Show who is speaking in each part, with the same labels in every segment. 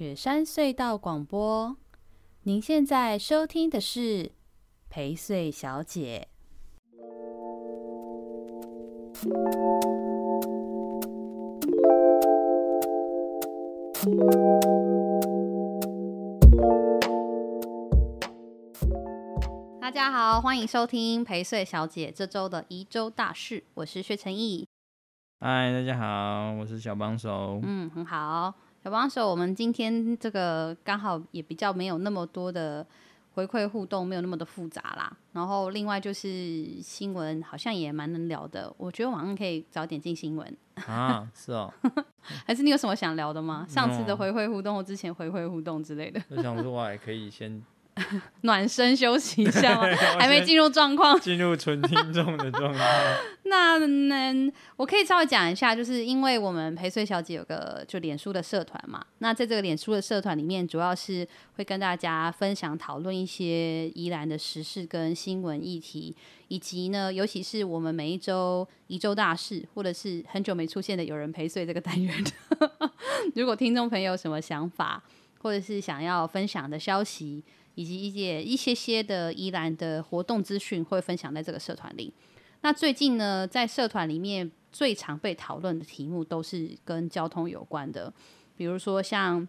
Speaker 1: 雪山隧道广播，您现在收听的是陪睡小姐。大家好，欢迎收听陪睡小姐这周的宜州大事，我是薛成义。
Speaker 2: 嗨，大家好，我是小帮手。
Speaker 1: 嗯，很好。小帮手，我们今天这个刚好也比较没有那么多的回馈互动，没有那么的复杂啦。然后另外就是新闻好像也蛮能聊的，我觉得晚上可以早点进新闻
Speaker 2: 啊。是哦，
Speaker 1: 还是你有什么想聊的吗？上次的回馈互动或之前回馈互动之类的。
Speaker 2: 我想说，我还可以先。
Speaker 1: 暖身休息一下吗？还没进入状况，
Speaker 2: 进入纯听众的状态。
Speaker 1: 那呢，我可以稍微讲一下，就是因为我们陪睡小姐有个就脸书的社团嘛。那在这个脸书的社团里面，主要是会跟大家分享讨论一些宜兰的时事跟新闻议题，以及呢，尤其是我们每一周宜周大事，或者是很久没出现的有人陪睡这个单元。如果听众朋友有什么想法，或者是想要分享的消息。以及一些一些些的宜兰的活动资讯会分享在这个社团里。那最近呢，在社团里面最常被讨论的题目都是跟交通有关的，比如说像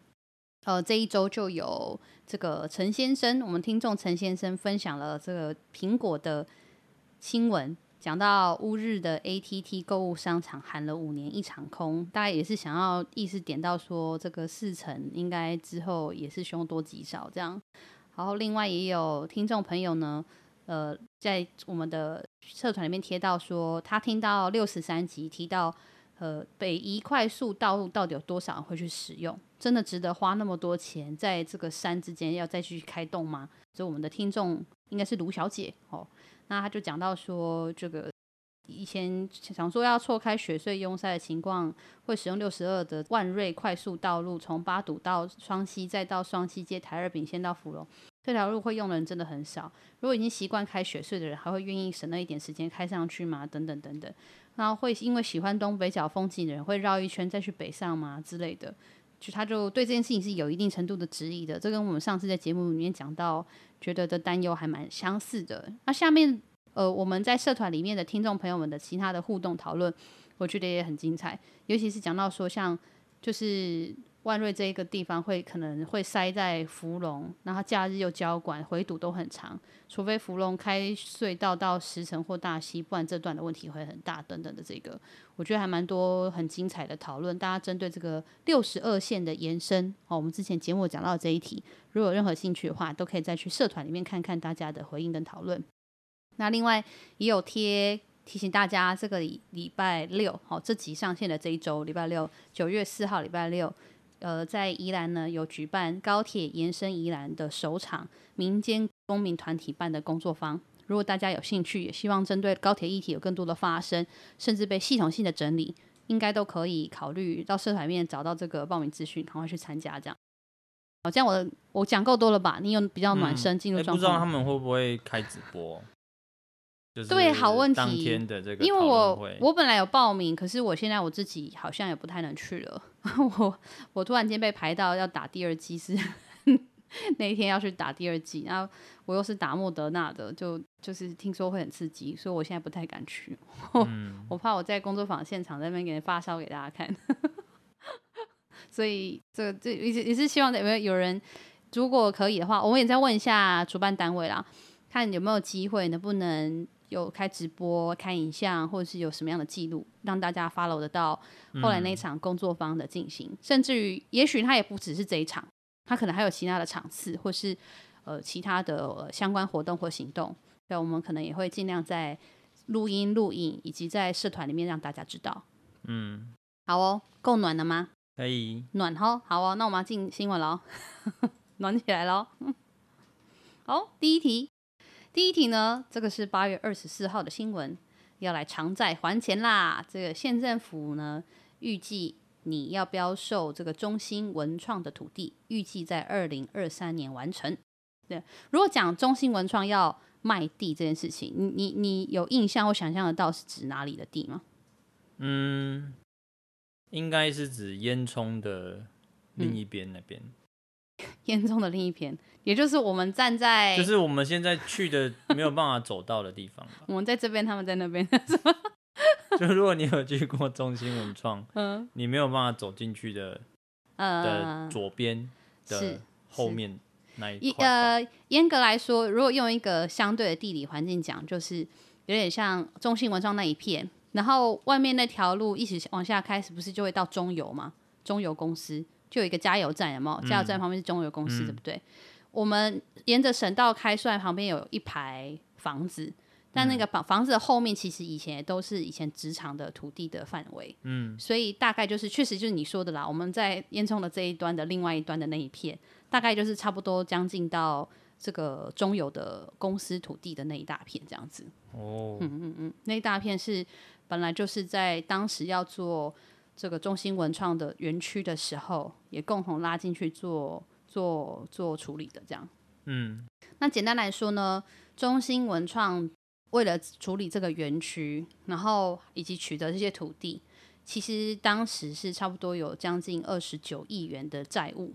Speaker 1: 呃这一周就有这个陈先生，我们听众陈先生分享了这个苹果的新闻，讲到乌日的 ATT 购物商场喊了五年一场空，大概也是想要意思点到说这个四成应该之后也是凶多吉少这样。然后另外也有听众朋友呢，呃，在我们的社团里面贴到说，他听到六十三集提到，呃，北宜快速道路到底有多少人会去使用？真的值得花那么多钱在这个山之间要再去开动吗？所以我们的听众应该是卢小姐哦，那他就讲到说，这个以前想说要错开雪隧拥塞的情况，会使用六十二的万瑞快速道路，从八堵到双溪，再到双溪接台二丙线到福隆。这条路会用的人真的很少。如果已经习惯开雪隧的人，还会愿意省那一点时间开上去吗？等等等等。然后会因为喜欢东北角风景的人，会绕一圈再去北上吗？之类的。就他就对这件事情是有一定程度的质疑的。这跟我们上次在节目里面讲到，觉得的担忧还蛮相似的。那下面呃，我们在社团里面的听众朋友们的其他的互动讨论，我觉得也很精彩。尤其是讲到说，像就是。万瑞这一个地方会可能会塞在福隆，然后假日又交管，回堵都很长。除非福隆开隧道到石城或大溪，不然这段的问题会很大。等等的这个，我觉得还蛮多很精彩的讨论。大家针对这个六十二线的延伸，哦，我们之前节目讲到这一题，如果有任何兴趣的话，都可以再去社团里面看看大家的回应跟讨论。那另外也有贴提醒大家，这个礼礼拜六，好，这集上线的这一周，礼拜六九月四号，礼拜六。呃，在宜兰呢，有举办高铁延伸宜兰的首场民间公民团体办的工作坊。如果大家有兴趣，也希望针对高铁议题有更多的发声，甚至被系统性的整理，应该都可以考虑到社团里面找到这个报名资讯，赶快去参加。这样，好，这样我我讲够多了吧？你有比较暖身进入状况、嗯欸？不知道
Speaker 2: 他们会不会开直播？
Speaker 1: 对，好问题。因为我我本来有报名，可是我现在我自己好像也不太能去了。我我突然间被排到要打第二剂，是 那一天要去打第二剂，然后我又是打莫德纳的，就就是听说会很刺激，所以我现在不太敢去。嗯、我怕我在工作坊现场在那边给人发烧给大家看。所以这这也是也是希望有没有有人，如果可以的话，我们也再问一下主办单位啦，看有没有机会能不能。有开直播、开影像，或者是有什么样的记录，让大家 follow 得到后来那场工作坊的进行，嗯、甚至于，也许他也不只是这一场，他可能还有其他的场次，或是呃其他的、呃、相关活动或行动。对，我们可能也会尽量在录音、录影，以及在社团里面让大家知道。嗯，好哦，够暖了吗？
Speaker 2: 可以，
Speaker 1: 暖吼，好哦，那我们要进新闻喽，暖起来喽。好，第一题。第一题呢，这个是八月二十四号的新闻，要来偿债还钱啦。这个县政府呢，预计你要标售这个中兴文创的土地，预计在二零二三年完成。对，如果讲中兴文创要卖地这件事情，你你你有印象或想象得到是指哪里的地吗？
Speaker 2: 嗯，应该是指烟囱的另一边那边。
Speaker 1: 烟囱的另一边，也就是我们站在，
Speaker 2: 就是我们现在去的没有办法走到的地方。
Speaker 1: 我们在这边，他们在那边。
Speaker 2: 就如果你有去过中心文创，嗯，你没有办法走进去的，呃，的左边的后面那一块。
Speaker 1: 呃，严格来说，如果用一个相对的地理环境讲，就是有点像中兴文创那一片，然后外面那条路一直往下开，是不是就会到中油吗？中油公司就有一个加油站，有没有？加油站旁边是中油公司，嗯、对不对？我们沿着省道开出来，旁边有一排房子。但那个房房子的后面，其实以前也都是以前职场的土地的范围，嗯，所以大概就是确实就是你说的啦。我们在烟囱的这一端的另外一端的那一片，大概就是差不多将近到这个中油的公司土地的那一大片这样子。哦，嗯嗯嗯，那一大片是本来就是在当时要做这个中兴文创的园区的时候，也共同拉进去做做做处理的这样。嗯，那简单来说呢，中兴文创。为了处理这个园区，然后以及取得这些土地，其实当时是差不多有将近二十九亿元的债务。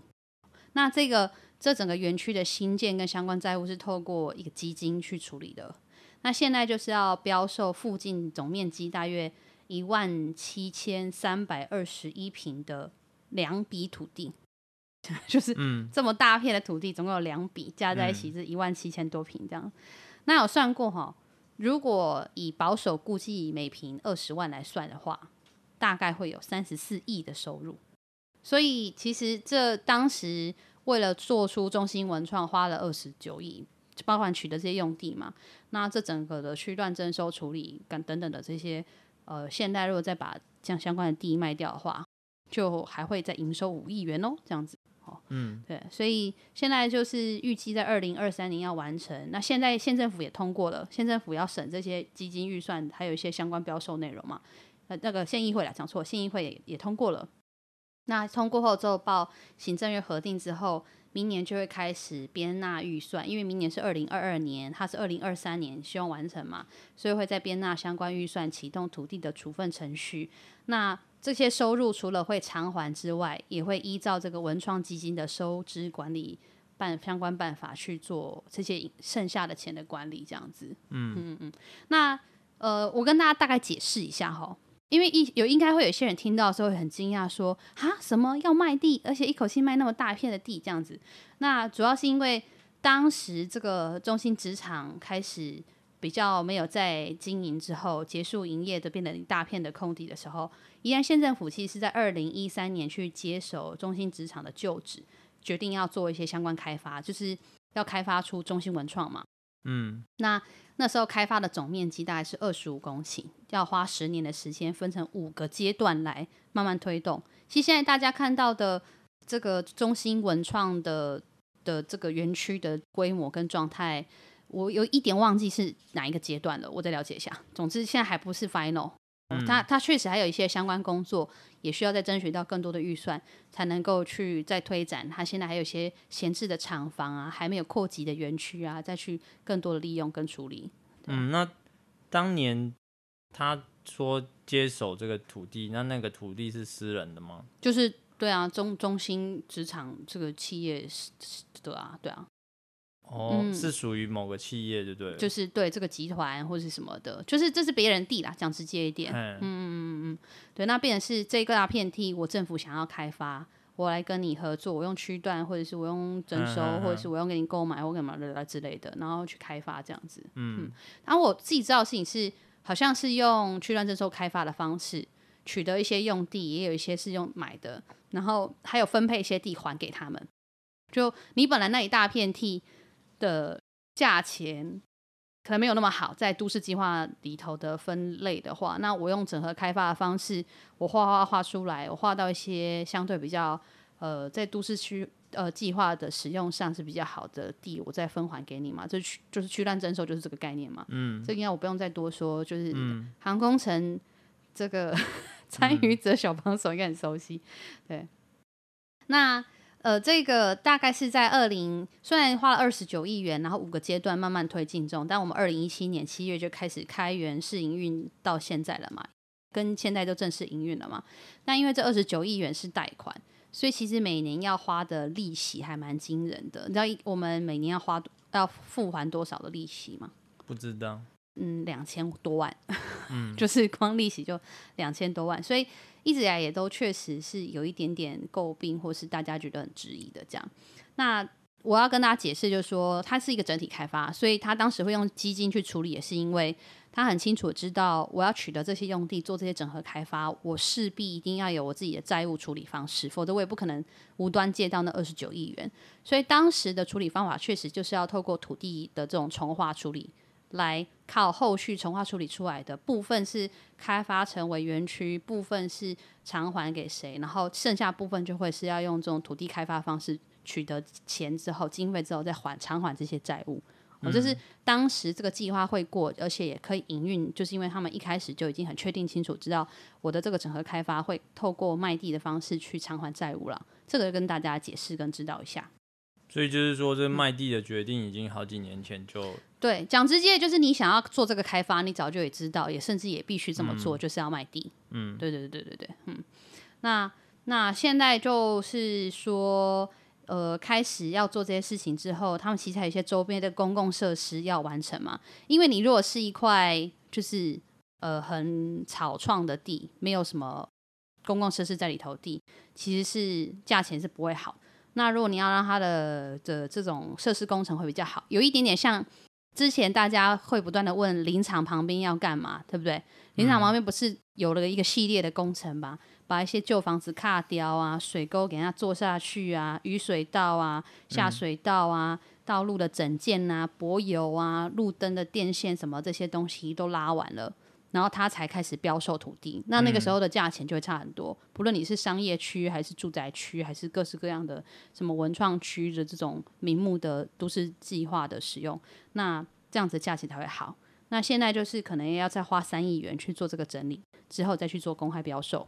Speaker 1: 那这个这整个园区的新建跟相关债务是透过一个基金去处理的。那现在就是要标售附近总面积大约一万七千三百二十一平的两笔土地，就是这么大片的土地，总共有两笔加在一起是一万七千多平这样。那有算过哈？如果以保守估计每平二十万来算的话，大概会有三十四亿的收入。所以其实这当时为了做出中心文创，花了二十九亿，包含取得这些用地嘛。那这整个的区段征收处理等等等的这些，呃，现代如果再把这样相关的地卖掉的话，就还会再营收五亿元哦，这样子。嗯，对，所以现在就是预计在二零二三年要完成。那现在县政府也通过了，县政府要审这些基金预算，还有一些相关标售内容嘛。呃，那个县议会来讲错，县议会也也通过了。那通过后之后报行政院核定之后，明年就会开始编纳预算，因为明年是二零二二年，它是二零二三年希望完成嘛，所以会在编纳相关预算，启动土地的处分程序。那这些收入除了会偿还之外，也会依照这个文创基金的收支管理办相关办法去做这些剩下的钱的管理，这样子。嗯嗯嗯。那呃，我跟大家大概解释一下哈，因为一有应该会有些人听到的时候会很惊讶，说啊什么要卖地，而且一口气卖那么大片的地这样子。那主要是因为当时这个中心职场开始。比较没有在经营之后结束营业的变得一大片的空地的时候，宜兰县政府其实是在二零一三年去接手中心职场的旧址，决定要做一些相关开发，就是要开发出中心文创嘛。嗯，那那时候开发的总面积大概是二十五公顷，要花十年的时间，分成五个阶段来慢慢推动。其实现在大家看到的这个中心文创的的这个园区的规模跟状态。我有一点忘记是哪一个阶段了，我再了解一下。总之现在还不是 final，嗯，它它确实还有一些相关工作，也需要再争取到更多的预算，才能够去再推展。他现在还有一些闲置的厂房啊，还没有扩及的园区啊，再去更多的利用跟处理。
Speaker 2: 嗯，那当年他说接手这个土地，那那个土地是私人的吗？
Speaker 1: 就是对啊，中中心职场这个企业是的啊，对啊。
Speaker 2: 哦，嗯、是属于某个企业，对不对？
Speaker 1: 就是对这个集团或是什么的，就是这是别人地啦，讲直接一点。嗯嗯嗯嗯，对，那变成是这个大片地，我政府想要开发，我来跟你合作，我用区段，或者是我用征收，嗯、或者是我用给你购买或干嘛的之类的，然后去开发这样子。嗯，嗯，然后我自己知道的事情是，好像是用区段征收开发的方式取得一些用地，也有一些是用买的，然后还有分配一些地还给他们。就你本来那一大片地。的价钱可能没有那么好，在都市计划里头的分类的话，那我用整合开发的方式，我画画画出来，我画到一些相对比较呃，在都市区呃计划的使用上是比较好的地，我再分还给你嘛，这区就是区段征收就是这个概念嘛。嗯，这应该我不用再多说，就是航空城这个 参与者小帮手应该很熟悉，对，那。呃，这个大概是在二零，虽然花了二十九亿元，然后五个阶段慢慢推进中，但我们二零一七年七月就开始开源试营运到现在了嘛，跟现在都正式营运了嘛。那因为这二十九亿元是贷款，所以其实每年要花的利息还蛮惊人的。你知道我们每年要花要付还多少的利息吗？
Speaker 2: 不知道。
Speaker 1: 嗯，两千多万，
Speaker 2: 嗯，
Speaker 1: 就是光利息就两千多万，所以一直以来也都确实是有一点点诟病，或是大家觉得很质疑的这样。那我要跟大家解释，就是说它是一个整体开发，所以他当时会用基金去处理，也是因为他很清楚知道我要取得这些用地做这些整合开发，我势必一定要有我自己的债务处理方式，否则我也不可能无端借到那二十九亿元。所以当时的处理方法确实就是要透过土地的这种重化处理，来靠后续重化处理出来的部分是开发成为园区，部分是偿还给谁，然后剩下部分就会是要用这种土地开发方式。取得钱之后，经费之后再还偿还这些债务，我、嗯、就是当时这个计划会过，而且也可以营运，就是因为他们一开始就已经很确定清楚，知道我的这个整合开发会透过卖地的方式去偿还债务了。这个跟大家解释跟指导一下。
Speaker 2: 所以就是说，这卖地的决定已经好几年前就、嗯、
Speaker 1: 对讲直接，就是你想要做这个开发，你早就也知道，也甚至也必须这么做，嗯、就是要卖地。
Speaker 2: 嗯，
Speaker 1: 对对对对对，嗯。那那现在就是说。呃，开始要做这些事情之后，他们其实还有一些周边的公共设施要完成嘛。因为你如果是一块就是呃很草创的地，没有什么公共设施在里头地，其实是价钱是不会好。那如果你要让它的的这种设施工程会比较好，有一点点像之前大家会不断的问林场旁边要干嘛，对不对？林场旁边不是有了一个系列的工程吧？把一些旧房子卡掉啊，水沟给它做下去啊，雨水道啊，下水道啊，嗯、道路的整建啊，柏油啊，路灯的电线什么这些东西都拉完了，然后他才开始标售土地。那那个时候的价钱就会差很多，嗯、不论你是商业区还是住宅区，还是各式各样的什么文创区的这种名目的都市计划的使用，那这样子价钱才会好。那现在就是可能要再花三亿元去做这个整理，之后再去做公开标售。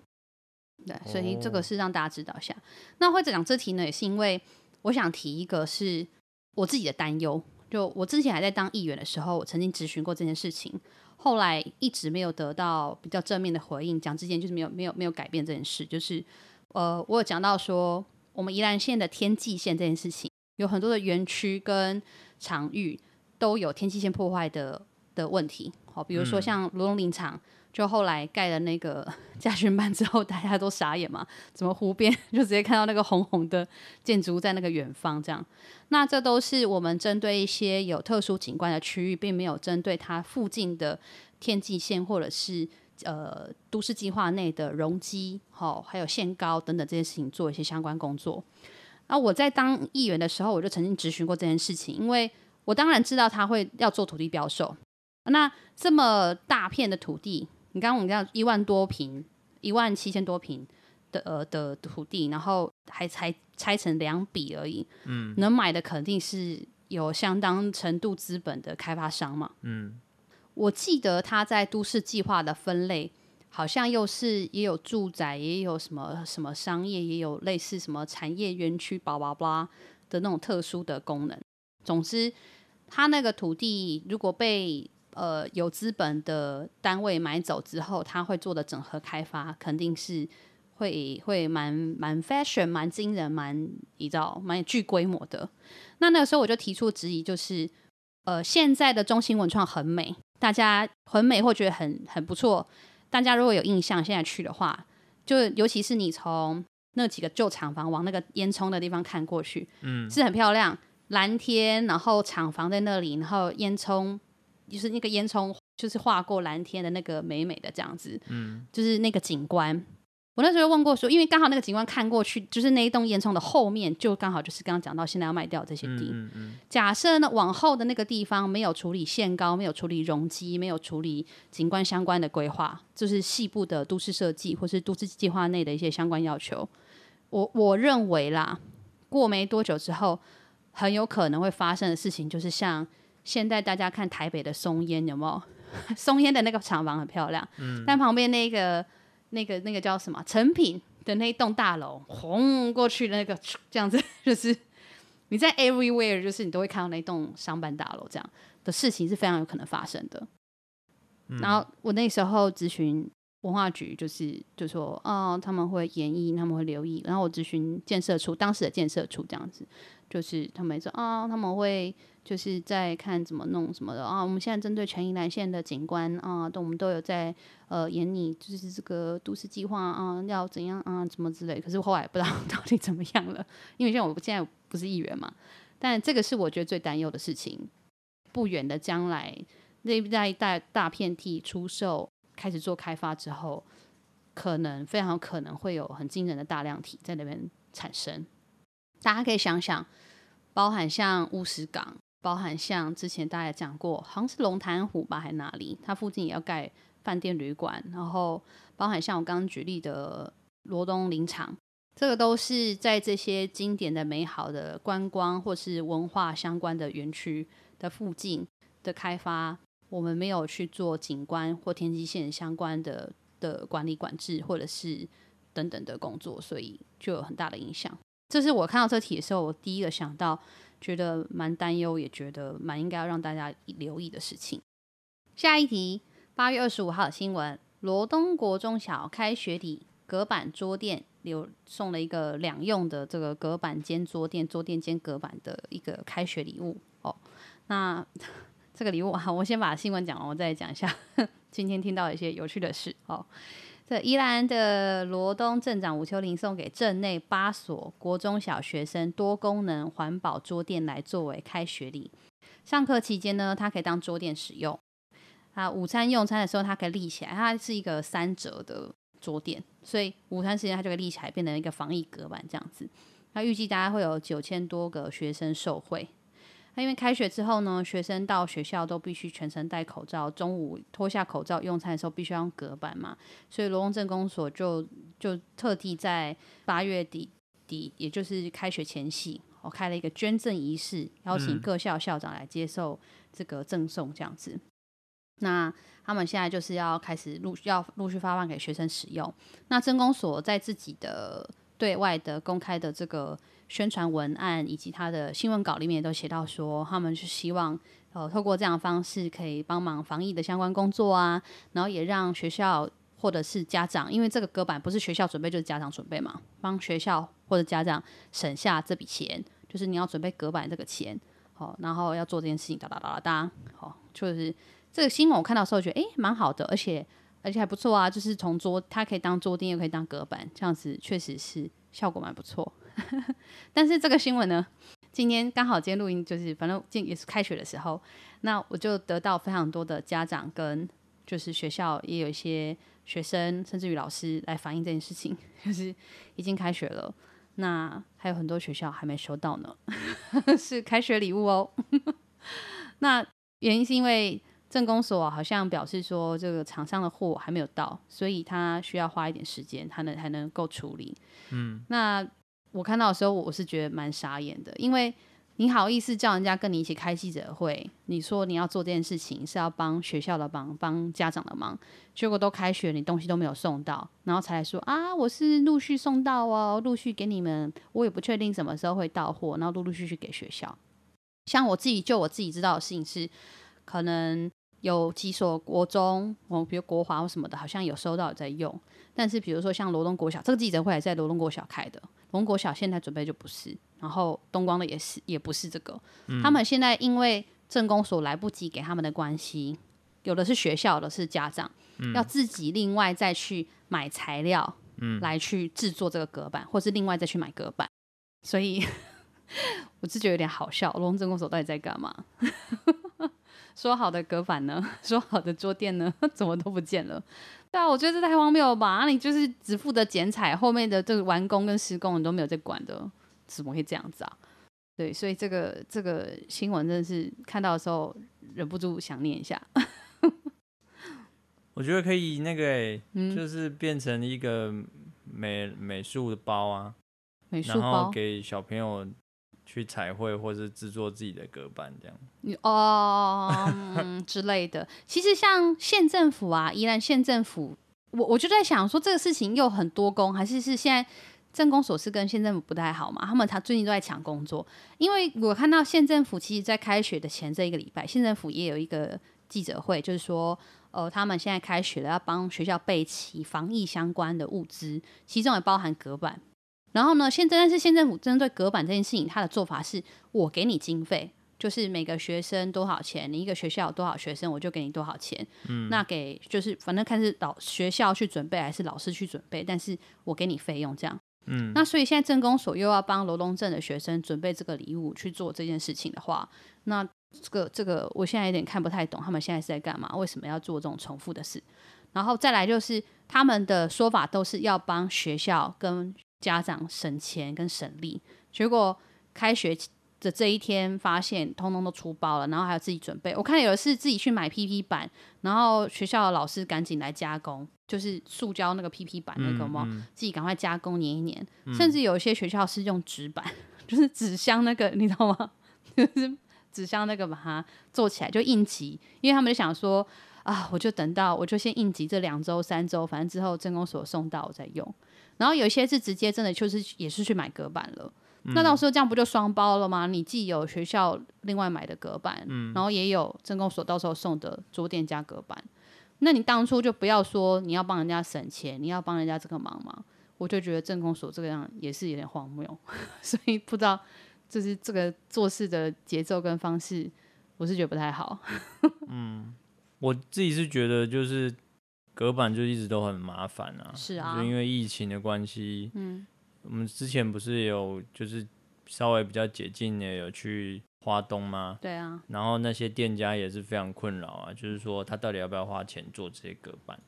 Speaker 1: 对，所以这个是让大家知道一下。Oh. 那会讲这题呢，也是因为我想提一个是我自己的担忧。就我之前还在当议员的时候，我曾经咨询过这件事情，后来一直没有得到比较正面的回应。讲之前就是没有没有没有改变这件事。就是呃，我有讲到说，我们宜兰县的天际线这件事情，有很多的园区跟场域都有天际线破坏的的问题。好，比如说像罗龙林场。就后来盖了那个 驾训班之后，大家都傻眼嘛？怎么湖边 就直接看到那个红红的建筑物在那个远方？这样，那这都是我们针对一些有特殊景观的区域，并没有针对它附近的天际线或者是呃都市计划内的容积、好还有限高等等这些事情做一些相关工作。那我在当议员的时候，我就曾经咨询过这件事情，因为我当然知道他会要做土地标售，那这么大片的土地。你刚刚我们讲一万多平，一万七千多平的呃的土地，然后还才拆成两笔而已。
Speaker 2: 嗯，
Speaker 1: 能买的肯定是有相当程度资本的开发商嘛。
Speaker 2: 嗯，
Speaker 1: 我记得他在都市计划的分类，好像又是也有住宅，也有什么什么商业，也有类似什么产业园区，巴拉巴拉的那种特殊的功能。总之，他那个土地如果被呃，有资本的单位买走之后，他会做的整合开发，肯定是会会蛮蛮 fashion、蛮惊人、蛮你知道、蛮具规模的。那那个时候我就提出质疑，就是呃，现在的中心文创很美，大家很美或觉得很很不错。大家如果有印象，现在去的话，就尤其是你从那几个旧厂房往那个烟囱的地方看过去，
Speaker 2: 嗯，
Speaker 1: 是很漂亮，蓝天，然后厂房在那里，然后烟囱。就是那个烟囱，就是划过蓝天的那个美美的这样子，
Speaker 2: 嗯，
Speaker 1: 就是那个景观。我那时候问过说，因为刚好那个景观看过去，就是那一栋烟囱的后面，就刚好就是刚刚讲到现在要卖掉这些地。
Speaker 2: 嗯嗯，
Speaker 1: 假设呢，往后的那个地方没有处理限高，没有处理容积，没有处理景观相关的规划，就是细部的都市设计或是都市计划内的一些相关要求。我我认为啦，过没多久之后，很有可能会发生的事情，就是像。现在大家看台北的松烟有没有？松烟的那个厂房很漂亮，
Speaker 2: 嗯，
Speaker 1: 但旁边那个、那个、那个叫什么？成品的那一栋大楼，轰过去的那个这样子，就是你在 everywhere，就是你都会看到那栋商办大楼这样的事情是非常有可能发生的。
Speaker 2: 嗯、
Speaker 1: 然后我那时候咨询文化局就是就说，哦，他们会研议，他们会留意，然后我咨询建设处当时的建设处这样子，就是他们说啊、哦，他们会就是在看怎么弄什么的啊、我们现在针对全宜兰县的景观啊，都、我们都有在呃研拟，就是这个都市计划啊，要怎样啊，怎么之类，可是后来不知道 到底怎么样了，因为像我现在不是议员嘛，但这个是我觉得最担忧的事情，不远的将来那一带大大片地出售。开始做开发之后，可能非常有可能会有很惊人的大量体在那边产生。大家可以想想，包含像乌石港，包含像之前大家讲过，好像是龙潭湖吧，还哪里？它附近也要盖饭店旅馆。然后，包含像我刚刚举例的罗东林场，这个都是在这些经典的、美好的观光或是文化相关的园区的附近的开发。我们没有去做景观或天际线相关的的管理管制，或者是等等的工作，所以就有很大的影响。这是我看到这题的时候，我第一个想到，觉得蛮担忧，也觉得蛮应该要让大家留意的事情。下一题，八月二十五号的新闻：罗东国中小开学礼，隔板桌垫留送了一个两用的这个隔板兼桌垫，桌垫兼隔板的一个开学礼物哦。那。这个礼物啊，我先把新闻讲完，我再讲一下 今天听到一些有趣的事哦。这宜兰的罗东镇长吴秋玲送给镇内八所国中小学生多功能环保桌垫来作为开学礼。上课期间呢，它可以当桌垫使用。啊，午餐用餐的时候它可以立起来，它是一个三折的桌垫，所以午餐时间它就可以立起来，变成一个防疫隔板这样子。那预计大概会有九千多个学生受惠。因为开学之后呢，学生到学校都必须全程戴口罩，中午脱下口罩用餐的时候必须要用隔板嘛，所以罗东镇公所就就特地在八月底底，也就是开学前夕，我开了一个捐赠仪式，邀请各校校长来接受这个赠送，这样子。嗯、那他们现在就是要开始陆要陆续发放给学生使用。那镇公所在自己的对外的公开的这个。宣传文案以及他的新闻稿里面也都写到说，他们是希望呃透过这样的方式可以帮忙防疫的相关工作啊，然后也让学校或者是家长，因为这个隔板不是学校准备就是家长准备嘛，帮学校或者家长省下这笔钱，就是你要准备隔板这个钱，好，然后要做这件事情哒哒哒哒哒，好，就是这个新闻我看到时候觉得诶蛮好的，而且而且还不错啊，就是从桌它可以当桌垫又可以当隔板，这样子确实是效果蛮不错。但是这个新闻呢，今天刚好今天录音，就是反正今也是开学的时候，那我就得到非常多的家长跟就是学校也有一些学生，甚至于老师来反映这件事情，就是已经开学了，那还有很多学校还没收到呢，是开学礼物哦。那原因是因为政工所好像表示说，这个厂商的货还没有到，所以他需要花一点时间，他能还能够处理。嗯，那。我看到的时候，我是觉得蛮傻眼的，因为你好意思叫人家跟你一起开记者会，你说你要做这件事情是要帮学校的忙，帮家长的忙，结果都开学，你东西都没有送到，然后才来说啊，我是陆续送到哦，陆续给你们，我也不确定什么时候会到货，然后陆陆续续给学校。像我自己，就我自己知道的事情是，可能有几所国中，哦，比如国华或什么的，好像有收到有在用，但是比如说像罗东国小，这个记者会还在罗东国小开的。龙国小现在准备就不是，然后东光的也是，也不是这个。嗯、他们现在因为政工所来不及给他们的关系，有的是学校，有的是家长，嗯、要自己另外再去买材料，嗯，来去制作这个隔板，或是另外再去买隔板。所以 我是觉得有点好笑，龙镇公所到底在干嘛？说好的隔板呢？说好的桌垫呢？怎么都不见了？对啊，我觉得这太荒谬了吧！那你就是只负责剪彩，后面的这个完工跟施工你都没有在管的，怎么会这样子啊？对，所以这个这个新闻真的是看到的时候忍不住想念一下。
Speaker 2: 我觉得可以那个、欸，嗯、就是变成一个美美术的包啊，
Speaker 1: 美术包，然后
Speaker 2: 给小朋友。去彩绘或是制作自己的隔板这样，
Speaker 1: 哦、之类的。其实像县政府啊，宜兰县政府，我我就在想说，这个事情又很多工，还是是现在政工所是跟县政府不太好嘛？他们他最近都在抢工作，因为我看到县政府其实，在开学的前这一个礼拜，县政府也有一个记者会，就是说，呃，他们现在开学了，要帮学校备齐防疫相关的物资，其中也包含隔板。然后呢，现在但是县政府针对隔板这件事情，他的做法是我给你经费，就是每个学生多少钱，你一个学校有多少学生，我就给你多少钱。嗯，那给就是反正看是老学校去准备还是老师去准备，但是我给你费用这样。嗯，那所以现在政工所又要帮罗东镇的学生准备这个礼物去做这件事情的话，那。这个这个，我现在有点看不太懂，他们现在是在干嘛？为什么要做这种重复的事？然后再来就是他们的说法都是要帮学校跟家长省钱跟省力，结果开学的这一天发现通通都出包了，然后还要自己准备。我看有的是自己去买 PP 板，然后学校的老师赶紧来加工，就是塑胶那个 PP 板那个嘛，嗯嗯、自己赶快加工粘一粘，嗯、甚至有一些学校是用纸板，就是纸箱那个，你知道吗？就是。纸箱那个把它做起来就应急，因为他们就想说啊，我就等到我就先应急这两周三周，反正之后镇公所送到我再用。然后有一些是直接真的就是也是去买隔板了，嗯、那到时候这样不就双包了吗？你既有学校另外买的隔板，嗯、然后也有镇公所到时候送的桌垫加隔板，那你当初就不要说你要帮人家省钱，你要帮人家这个忙嘛？我就觉得镇公所这个样也是有点荒谬，所以不知道。就是这个做事的节奏跟方式，我是觉得不太好。
Speaker 2: 嗯，我自己是觉得就是隔板就一直都很麻烦啊。
Speaker 1: 是啊，
Speaker 2: 就因为疫情的关系。嗯，我们之前不是有就是稍微比较解禁的有去花东吗？
Speaker 1: 对啊。
Speaker 2: 然后那些店家也是非常困扰啊，就是说他到底要不要花钱做这些隔板？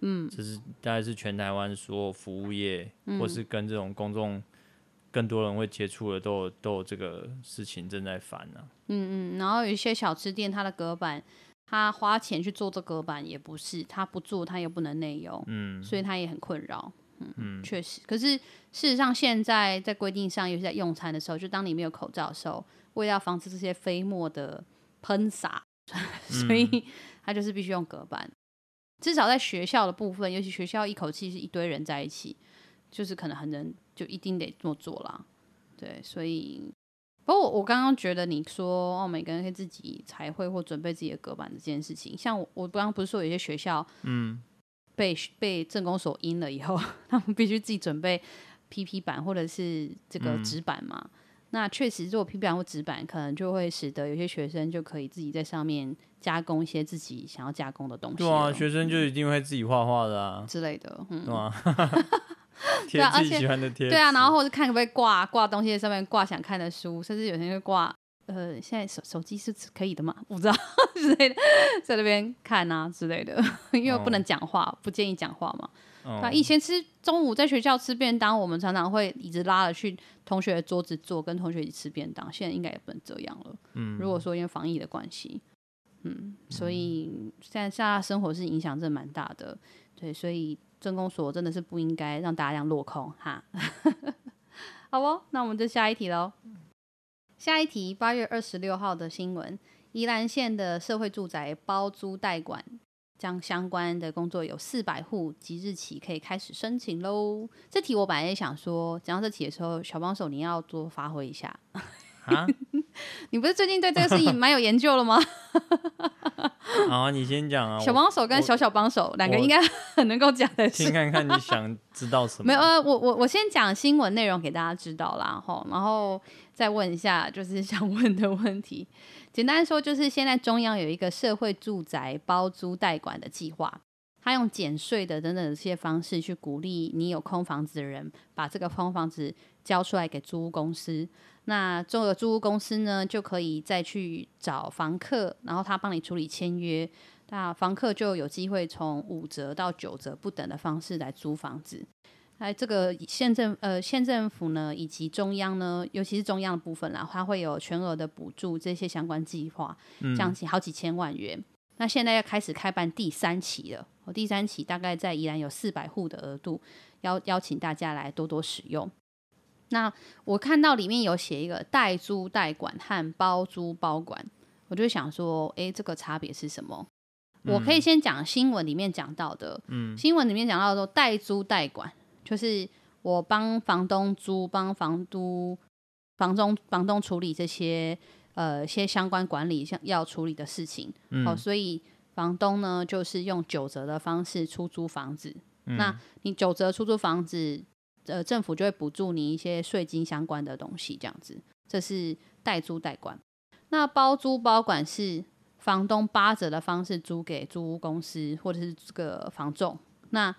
Speaker 2: 嗯，这是大概是全台湾所有服务业，嗯、或是跟这种公众。更多人会接触的都有都有这个事情正在烦呢、啊。
Speaker 1: 嗯嗯，然后有一些小吃店，它的隔板，他花钱去做这隔板也不是，他不做他也不能内用，嗯，所以他也很困扰。嗯嗯，确实。可是事实上，现在在规定上，尤其在用餐的时候，就当你没有口罩的时候，为了要防止这些飞沫的喷洒，所以 他就是必须用隔板。至少在学校的部分，尤其学校一口气是一堆人在一起。就是可能很能就一定得这么做啦，对，所以不过我我刚刚觉得你说哦，每个人可以自己彩绘或准备自己的隔板这件事情，像我我刚刚不是说有些学校嗯被被政工所阴了以后，他们必须自己准备 PP 板或者是这个纸板嘛，嗯、那确实如果 PP 板或纸板，可能就会使得有些学生就可以自己在上面加工一些自己想要加工的东西。
Speaker 2: 对啊，学生就一定会自己画画的啊
Speaker 1: 之类的，嗯，
Speaker 2: 对啊。
Speaker 1: 对啊，而且对啊，然后或者看可不可以挂挂东西在上面挂想看的书，甚至有些人会挂呃，现在手手机是可以的吗？不知道 之类的，在那边看啊之类的，因为不能讲话，哦、不建议讲话嘛。哦、啊，以前吃中午在学校吃便当，我们常常会椅子拉了去同学的桌子坐，跟同学一起吃便当。现在应该也不能这样了。嗯，如果说因为防疫的关系，嗯，所以现在现在生活是影响真的蛮大的。对，所以。真公所真的是不应该让大家这样落空哈，好哦，那我们就下一题喽。下一题，八月二十六号的新闻，宜兰县的社会住宅包租代管将相关的工作有四百户，即日起可以开始申请喽。这题我本来也想说，讲到这题的时候，小帮手你要多发挥一下。啊，你不是最近对这个事情蛮有研究了吗？
Speaker 2: 好啊，你先讲啊。
Speaker 1: 小帮手跟小小帮手两个应该很能够讲的。
Speaker 2: 先看看你想知道什么？
Speaker 1: 没有呃，我我我先讲新闻内容给大家知道啦，吼，然后再问一下就是想问的问题。简单说，就是现在中央有一个社会住宅包租代管的计划，他用减税的等等这些方式去鼓励你有空房子的人把这个空房子交出来给租屋公司。那这个租屋公司呢，就可以再去找房客，然后他帮你处理签约，那房客就有机会从五折到九折不等的方式来租房子。哎，这个县政呃县政府呢，以及中央呢，尤其是中央的部分啦，它会有全额的补助这些相关计划，将近好几千万元。嗯、那现在要开始开办第三期了，我第三期大概在宜兰有四百户的额度，邀邀请大家来多多使用。那我看到里面有写一个代租代管和包租包管，我就想说，诶，这个差别是什么？嗯、我可以先讲新闻里面讲到的。嗯，新闻里面讲到说，代租代管就是我帮房东租，帮房都房东房东处理这些呃一些相关管理像要处理的事情。嗯，好，所以房东呢就是用九折的方式出租房子。
Speaker 2: 嗯、
Speaker 1: 那你九折出租房子，呃，政府就会补助你一些税金相关的东西，这样子。这是代租代管。那包租包管是房东八折的方式租给租屋公司或者是这个房仲。那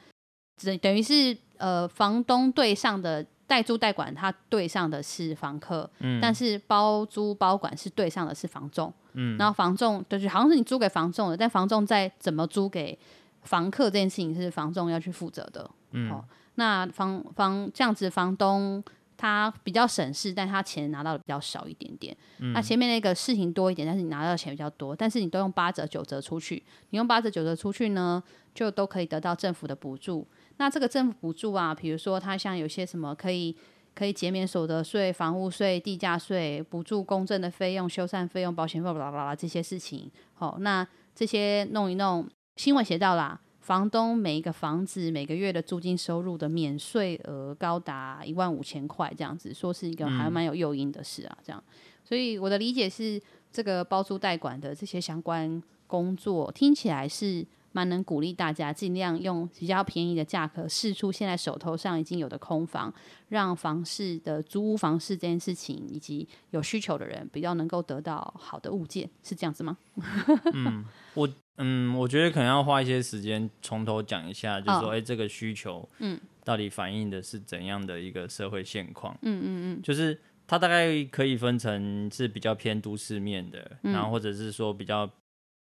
Speaker 1: 等等于是呃，房东对上的代租代管，他对上的是房客，
Speaker 2: 嗯，
Speaker 1: 但是包租包管是对上的是房仲，
Speaker 2: 嗯，
Speaker 1: 然后房仲就是好像是你租给房仲的，但房仲在怎么租给房客这件事情是房仲要去负责的，
Speaker 2: 嗯，
Speaker 1: 哦，那房房这样子房东。他比较省事，但他钱拿到的比较少一点点。
Speaker 2: 嗯、
Speaker 1: 那前面那个事情多一点，但是你拿到的钱比较多，但是你都用八折九折出去，你用八折九折出去呢，就都可以得到政府的补助。那这个政府补助啊，比如说它像有些什么可以可以减免所得税、房屋税、地价税，补助公证的费用、修缮费用、保险费，这些事情。好，那这些弄一弄，新闻写到啦。房东每一个房子每个月的租金收入的免税额高达一万五千块，这样子说是一个还蛮有诱因的事啊。这样，所以我的理解是，这个包租代管的这些相关工作听起来是蛮能鼓励大家尽量用比较便宜的价格试出现在手头上已经有的空房，让房市的租屋房市这件事情以及有需求的人比较能够得到好的物件，是这样子吗？
Speaker 2: 嗯，我。嗯，我觉得可能要花一些时间从头讲一下，就是说，哎、
Speaker 1: 哦，
Speaker 2: 欸，这个需求，嗯，到底反映的是怎样的一个社会现况？
Speaker 1: 嗯嗯嗯，
Speaker 2: 就是它大概可以分成是比较偏都市面的，嗯、然后或者是说比较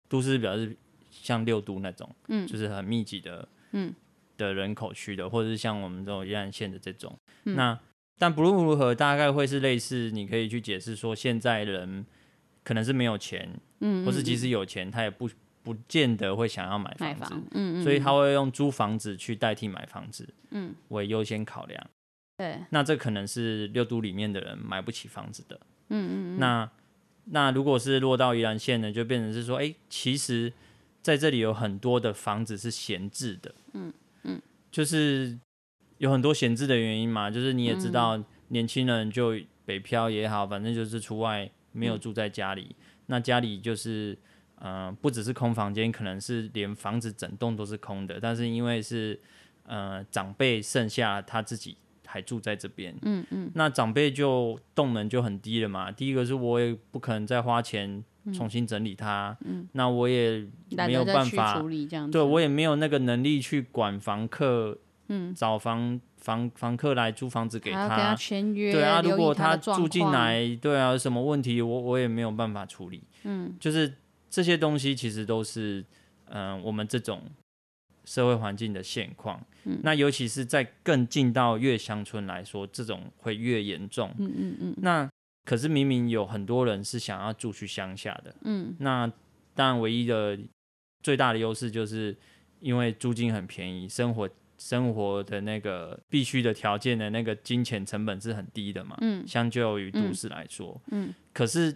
Speaker 2: 都市，表示像六都那种，嗯，就是很密集的，嗯，的人口区的，或者是像我们这种宜兰县的这种。嗯、那但不论如何，大概会是类似，你可以去解释说，现在人可能是没有钱，嗯，嗯，或是即使有钱，他也不。不见得会想要买房子，
Speaker 1: 房嗯嗯，
Speaker 2: 所以他会用租房子去代替买房子，嗯，为优先考量。
Speaker 1: 对，
Speaker 2: 那这可能是六都里面的人买不起房子的，
Speaker 1: 嗯嗯，
Speaker 2: 那那如果是落到宜兰县呢，就变成是说，哎、欸，其实在这里有很多的房子是闲置的，嗯嗯，就是有很多闲置的原因嘛，就是你也知道，年轻人就北漂也好，反正就是出外没有住在家里，嗯、那家里就是。嗯、呃，不只是空房间，可能是连房子整栋都是空的。但是因为是呃长辈剩下，他自己还住在这边，嗯嗯，那长辈就动能就很低了嘛。第一个是我也不可能再花钱重新整理它，嗯，那我也没有办法
Speaker 1: 处理这样子，
Speaker 2: 对我也没有那个能力去管房客，嗯，找房房房客来租房子给他，
Speaker 1: 给他签约，
Speaker 2: 对啊，如果
Speaker 1: 他
Speaker 2: 住进来，对啊，有什么问题我我也没有办法处理，嗯，就是。这些东西其实都是，嗯、呃，我们这种社会环境的现况。嗯，那尤其是在更近到越乡村来说，这种会越严重。嗯嗯嗯。那可是明明有很多人是想要住去乡下的。嗯。那当然，唯一的最大的优势就是因为租金很便宜，生活生活的那个必须的条件的那个金钱成本是很低的嘛。嗯。相较于都市来说。嗯。可是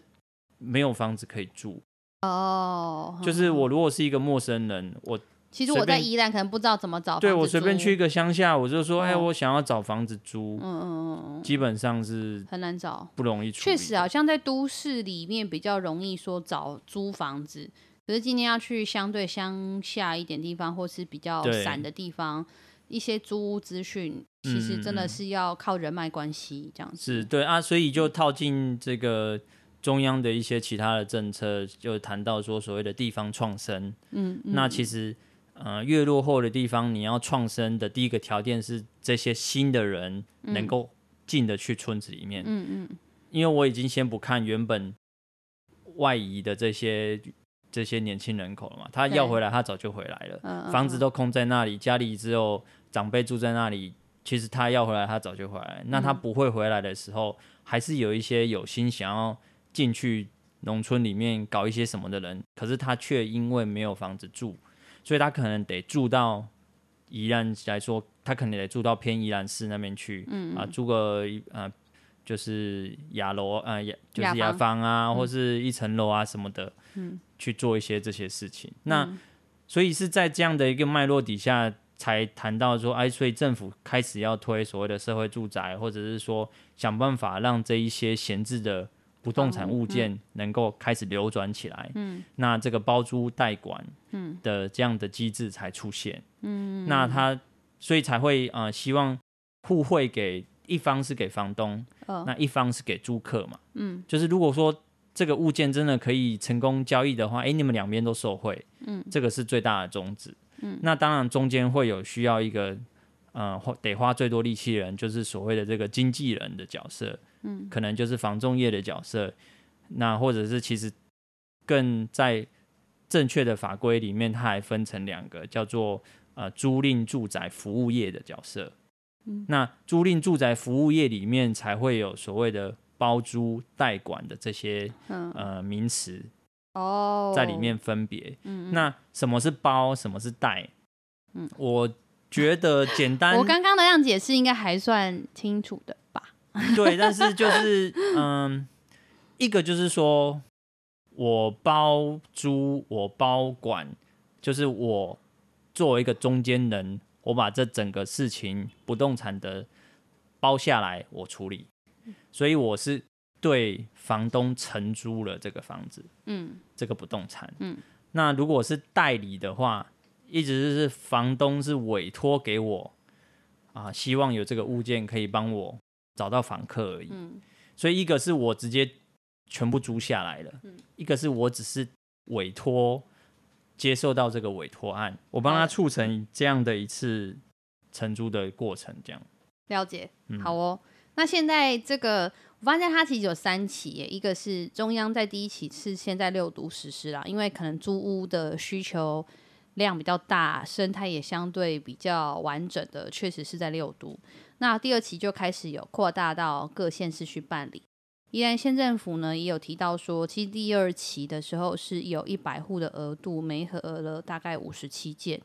Speaker 2: 没有房子可以住。
Speaker 1: 哦、oh，
Speaker 2: 就是我如果是一个陌生人，我
Speaker 1: 其实我在宜兰可能不知道怎么找房子。
Speaker 2: 对，我随便去一个乡下，我就说，哎、oh. 欸，我想要找房子租，嗯嗯嗯，基本上是
Speaker 1: 很难找，
Speaker 2: 不容易。
Speaker 1: 确实，好像在都市里面比较容易说找租房子，可是今天要去相对乡下一点地方，或是比较散的地方，一些租屋资讯，其实真的是要靠人脉关系这样子。
Speaker 2: 是对啊，所以就套进这个。中央的一些其他的政策，就谈到说所谓的地方创生，嗯，嗯，那其实，呃，越落后的地方，你要创生的第一个条件是这些新的人能够进得去村子里面，嗯嗯，因为我已经先不看原本外移的这些这些年轻人口了嘛，他要回来，他早就回来了，嗯，房子都空在那里，家里只有长辈住在那里，其实他要回来，他早就回来，那他不会回来的时候，还是有一些有心想要。进去农村里面搞一些什么的人，可是他却因为没有房子住，所以他可能得住到宜兰来说，他可能得住到偏宜兰市那边去，啊，住个呃就是雅楼啊，雅就是雅房啊，房或是一层楼啊什么的，嗯，去做一些这些事情。嗯、那所以是在这样的一个脉络底下，才谈到说，哎，所以政府开始要推所谓的社会住宅，或者是说想办法让这一些闲置的。不动产物件能够开始流转起来，嗯，那这个包租代管，嗯的这样的机制才出现，嗯，那他所以才会呃希望互惠给一方是给房东，哦，那一方是给租客嘛，嗯，就是如果说这个物件真的可以成功交易的话，哎，你们两边都受惠，嗯，这个是最大的宗旨，嗯，那当然中间会有需要一个呃得花最多力气的人，就是所谓的这个经纪人的角色。嗯，可能就是房仲业的角色，那或者是其实更在正确的法规里面，它还分成两个，叫做呃租赁住宅服务业的角色。嗯，那租赁住宅服务业里面才会有所谓的包租代管的这些呃名词哦，在里面分别。嗯，那什么是包，什么是代？嗯，我觉得简单，
Speaker 1: 我刚刚的样解释应该还算清楚的
Speaker 2: 吧。对，但是就是嗯，一个就是说，我包租，我包管，就是我作为一个中间人，我把这整个事情不动产的包下来，我处理，所以我是对房东承租了这个房子，嗯，这个不动产，嗯，那如果是代理的话，一直是房东是委托给我啊，希望有这个物件可以帮我。找到房客而已，嗯，所以一个是我直接全部租下来了，嗯，一个是我只是委托接受到这个委托案，我帮他促成这样的一次承租的过程，这样
Speaker 1: 了解，好哦。那现在这个我发现它其实有三期耶，一个是中央在第一期是现在六都实施啦，因为可能租屋的需求量比较大，生态也相对比较完整的，确实是在六都。那第二期就开始有扩大到各县市去办理。宜兰县政府呢也有提到说，其实第二期的时候是有一百户的额度，没合了大概五十七件，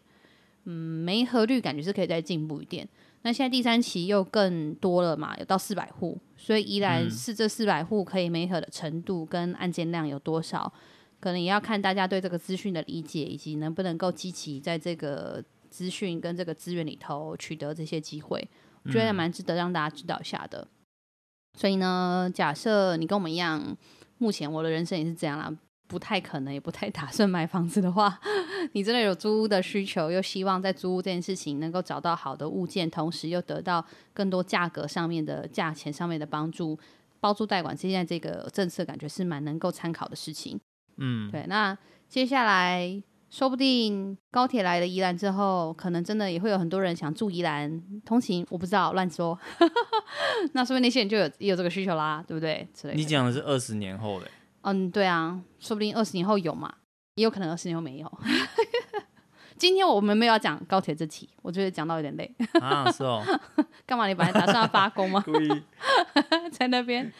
Speaker 1: 嗯，没合率感觉是可以再进步一点。那现在第三期又更多了嘛，有到四百户，所以宜兰是这四百户可以没合的程度跟案件量有多少，可能也要看大家对这个资讯的理解，以及能不能够积极在这个资讯跟这个资源里头取得这些机会。我觉得还蛮值得让大家知道一下的，所以呢，假设你跟我们一样，目前我的人生也是这样啦，不太可能，也不太打算买房子的话，你真的有租屋的需求，又希望在租屋这件事情能够找到好的物件，同时又得到更多价格上面的价钱上面的帮助，包租代管，现在这个政策感觉是蛮能够参考的事情。嗯，对，那接下来。说不定高铁来了宜兰之后，可能真的也会有很多人想住宜兰通勤。我不知道，乱说。那说不定那些人就有也有这个需求啦，对不对？
Speaker 2: 你讲的是二十年后的。
Speaker 1: 嗯，对啊，说不定二十年后有嘛，也有可能二十年后没有。今天我们没有要讲高铁这期，我觉得讲到有点累
Speaker 2: 啊，是哦。
Speaker 1: 干嘛？你本来打算要发功吗？
Speaker 2: 故意
Speaker 1: 在那边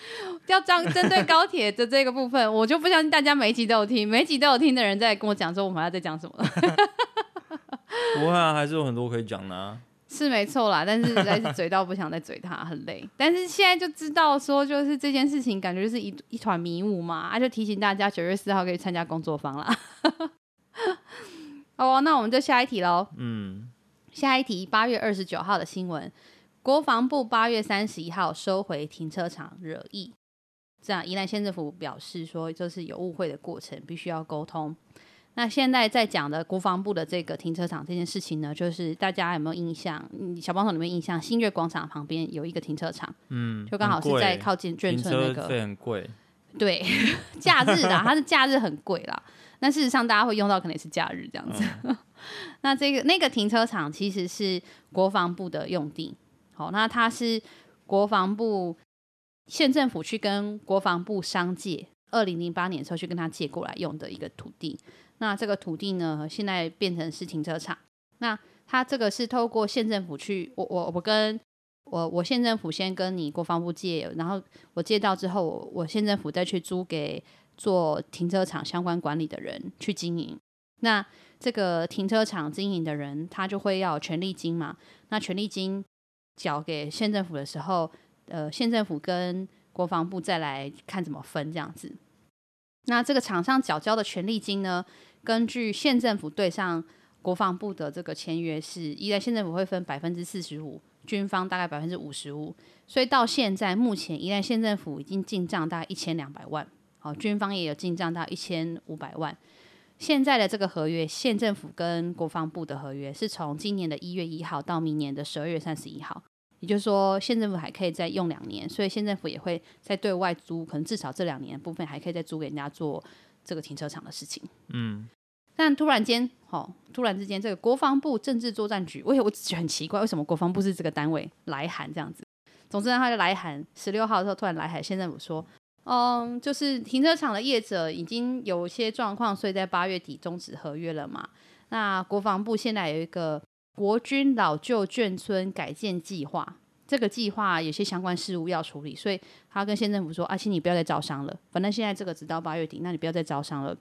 Speaker 1: 要这样针对高铁的这个部分，我就不相信大家每一集都有听，每一集都有听的人在跟我讲说我们要在讲什么。
Speaker 2: 不会啊，还是有很多可以讲的啊。
Speaker 1: 是没错啦，但是实在是嘴到不想再嘴他，很累。但是现在就知道说，就是这件事情感觉就是一一团迷雾嘛，啊，就提醒大家九月四号可以参加工作坊啦。好，那我们就下一题喽。嗯，下一题，八月二十九号的新闻，国防部八月三十一号收回停车场惹议。这样，宜兰县政府表示说，就是有误会的过程，必须要沟通。那现在在讲的国防部的这个停车场这件事情呢，就是大家有没有印象？小帮手有没有印象？新月广场旁边有一个停车场，嗯，就刚好是在靠近眷村那个，
Speaker 2: 费很贵。
Speaker 1: 对，假日的，它是假日很贵啦。那事实上，大家会用到可能也是假日这样子。嗯、那这个那个停车场其实是国防部的用地，好，那它是国防部县政府去跟国防部商借，二零零八年的时候去跟他借过来用的一个土地。那这个土地呢，现在变成是停车场。那它这个是透过县政府去，我我我跟我我县政府先跟你国防部借，然后我借到之后，我我县政府再去租给。做停车场相关管理的人去经营，那这个停车场经营的人，他就会要权利金嘛。那权利金缴给县政府的时候，呃，县政府跟国防部再来看怎么分这样子。那这个厂商缴交的权利金呢，根据县政府对上国防部的这个签约是，宜兰县政府会分百分之四十五军方大概百分之五十五，所以到现在目前宜兰县政府已经进账大概一千两百万，好，军方也有进账到一千五百万。现在的这个合约，县政府跟国防部的合约是从今年的一月一号到明年的十二月三十一号，也就是说县政府还可以再用两年，所以县政府也会再对外租，可能至少这两年的部分还可以再租给人家做这个停车场的事情。嗯，但突然间，哦，突然之间，这个国防部政治作战局，我也我觉得很奇怪，为什么国防部是这个单位来函这样子？总之，他就来函，十六号的时候突然来函，县政府说。嗯，就是停车场的业者已经有些状况，所以在八月底终止合约了嘛。那国防部现在有一个国军老旧眷村改建计划，这个计划有些相关事务要处理，所以他跟县政府说：“啊，请你不要再招商了，反正现在这个直到八月底，那你不要再招商了，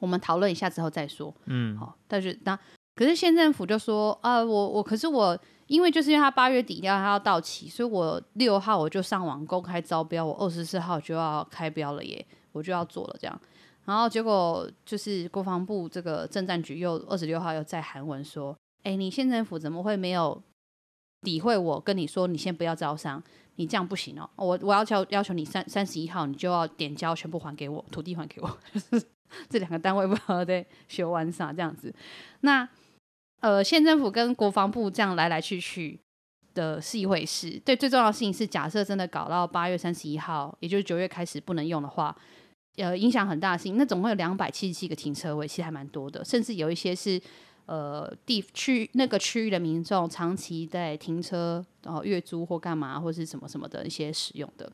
Speaker 1: 我们讨论一下之后再说。”嗯，好，但是那可是县政府就说：“啊，我我可是我。”因为就是因为他八月底要他要到期，所以我六号我就上网公开招标，我二十四号就要开标了耶，我就要做了这样。然后结果就是国防部这个政战局又二十六号又在韩文说，哎，你县政府怎么会没有理会我跟你说，你先不要招商，你这样不行哦，我我要求要求你三三十一号你就要点交全部还给我，土地还给我，这两个单位不知道在学玩啥这样子，那。呃，县政府跟国防部这样来来去去的是一回事。对，最重要的事情是，假设真的搞到八月三十一号，也就是九月开始不能用的话，呃，影响很大的事情。那总共有两百七十七个停车位，其实还蛮多的。甚至有一些是呃地区那个区域的民众长期在停车，然后月租或干嘛，或是什么什么的一些使用的。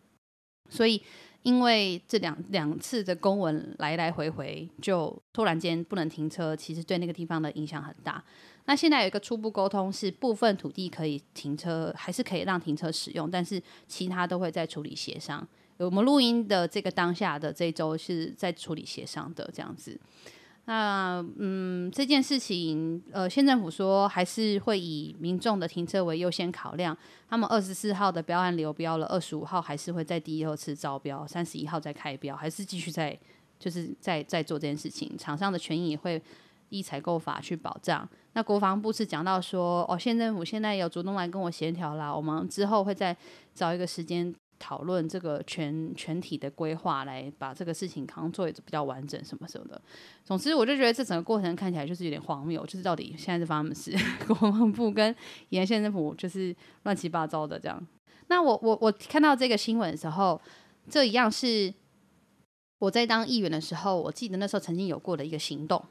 Speaker 1: 所以，因为这两两次的公文来来回回，就突然间不能停车，其实对那个地方的影响很大。那现在有一个初步沟通，是部分土地可以停车，还是可以让停车使用，但是其他都会在处理协商。我们录音的这个当下的这周是在处理协商的这样子。那嗯，这件事情，呃，县政府说还是会以民众的停车为优先考量。他们二十四号的标案流标了，二十五号还是会在第二次招标，三十一号再开标，还是继续在就是在在做这件事情。厂商的权益也会依采购法去保障。那国防部是讲到说，哦，县政府现在有主动来跟我协调啦，我们之后会再找一个时间讨论这个全全体的规划，来把这个事情可能做比较完整什么什么的。总之，我就觉得这整个过程看起来就是有点荒谬，就是到底现在是发生什么事？国防部跟宜兰县政府就是乱七八糟的这样。那我我我看到这个新闻的时候，这一样是我在当议员的时候，我记得那时候曾经有过的一个行动。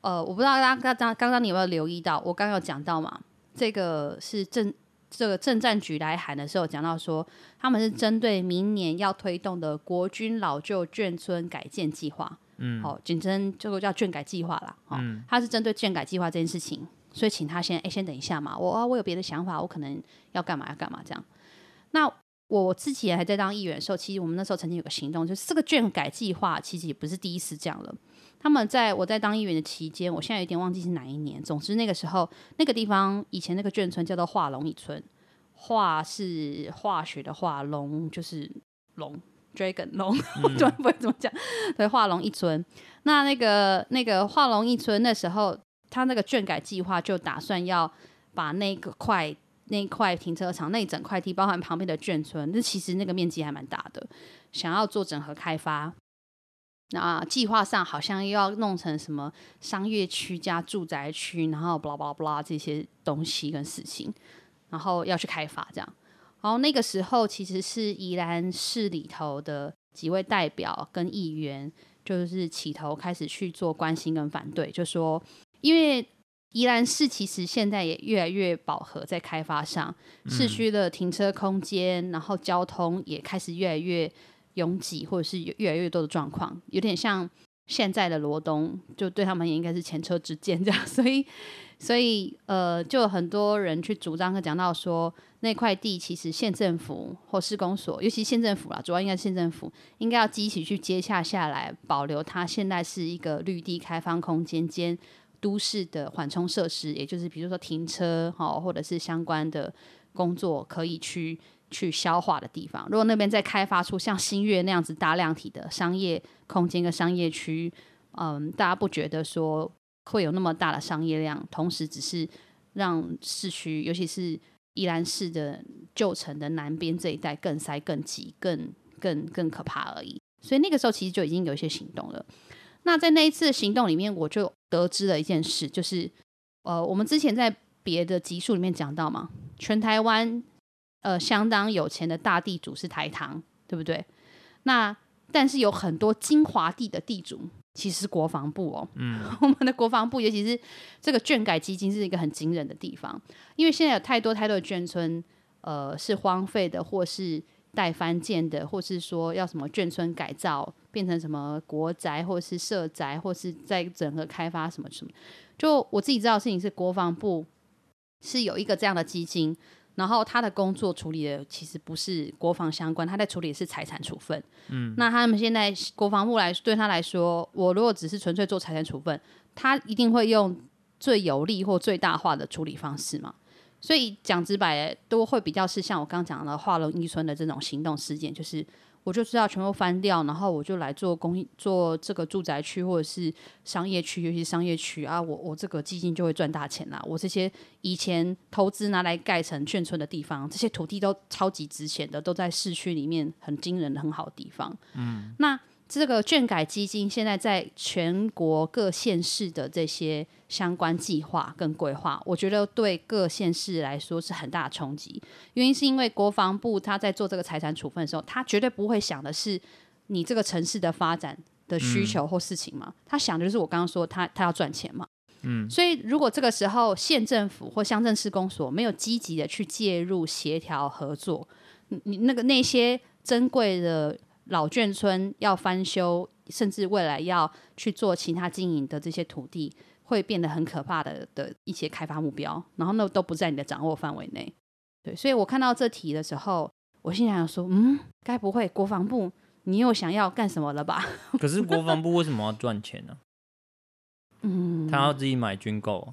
Speaker 1: 呃，我不知道大家刚刚刚刚你有没有留意到，我刚刚有讲到嘛，这个是政这个政战局来函的时候讲到说，他们是针对明年要推动的国军老旧眷村改建计划，嗯，好，简称这个叫眷改计划啦，哦，嗯，他是针对眷改计划这件事情，所以请他先哎先等一下嘛，我啊我有别的想法，我可能要干嘛要干嘛这样，那。我自己也还在当议员的时候，其实我们那时候曾经有个行动，就是这个眷改计划其实也不是第一次这样了。他们在我在当议员的期间，我现在有点忘记是哪一年。总之那个时候，那个地方以前那个眷村叫做化龙一村，化是化学的化，龙就是龙，dragon 龙，我突然不会怎么讲。对，化龙一村。那那个那个化龙一村那时候，他那个眷改计划就打算要把那个块。那一块停车场，那一整块地，包含旁边的眷村，那其实那个面积还蛮大的。想要做整合开发，那计划上好像又要弄成什么商业区加住宅区，然后巴拉巴拉巴拉这些东西跟事情，然后要去开发这样。然后那个时候其实是宜兰市里头的几位代表跟议员，就是起头开始去做关心跟反对，就说因为。宜兰市其实现在也越来越饱和，在开发上，市区的停车空间，然后交通也开始越来越拥挤，或者是越来越多的状况，有点像现在的罗东，就对他们也应该是前车之鉴这样，所以，所以呃，就很多人去主张和讲到说，那块地其实县政府或施工所，尤其县政府啦，主要应该是县政府，应该要积极去接洽下来，保留它现在是一个绿地开放空间兼。都市的缓冲设施，也就是比如说停车哈，或者是相关的工作可以去去消化的地方。如果那边再开发出像新月那样子大量体的商业空间跟商业区，嗯，大家不觉得说会有那么大的商业量，同时只是让市区，尤其是宜兰市的旧城的南边这一带更塞、更挤、更更更可怕而已。所以那个时候其实就已经有一些行动了。那在那一次行动里面，我就得知了一件事，就是呃，我们之前在别的集数里面讲到嘛，全台湾呃相当有钱的大地主是台糖，对不对？那但是有很多精华地的地主，其实是国防部哦。嗯，我们的国防部，尤其是这个眷改基金，是一个很惊人的地方，因为现在有太多太多的眷村，呃，是荒废的，或是。待翻建的，或是说要什么眷村改造变成什么国宅，或是社宅，或是在整个开发什么什么。就我自己知道的事情是，国防部是有一个这样的基金，然后他的工作处理的其实不是国防相关，他在处理的是财产处分。嗯，那他们现在国防部来对他来说，我如果只是纯粹做财产处分，他一定会用最有利或最大化的处理方式嘛。所以讲直白，都会比较是像我刚刚讲的华龙一村的这种行动事件，就是我就知道全部翻掉，然后我就来做公益，做这个住宅区或者是商业区，尤其是商业区啊，我我这个基金就会赚大钱啦。我这些以前投资拿来盖成眷村的地方，这些土地都超级值钱的，都在市区里面很惊人的很好的地方。嗯，那。这个眷改基金现在在全国各县市的这些相关计划跟规划，我觉得对各县市来说是很大的冲击。原因是因为国防部他在做这个财产处分的时候，他绝对不会想的是你这个城市的发展的需求或事情嘛，嗯、他想的就是我刚刚说他他要赚钱嘛。嗯，所以如果这个时候县政府或乡镇市公所没有积极的去介入协调合作，你你那个那些珍贵的。老眷村要翻修，甚至未来要去做其他经营的这些土地，会变得很可怕的的一些开发目标，然后那都不在你的掌握范围内。对，所以我看到这题的时候，我心想说，嗯，该不会国防部你又想要干什么了吧？
Speaker 2: 可是国防部为什么要赚钱呢？嗯，他要自己买军购。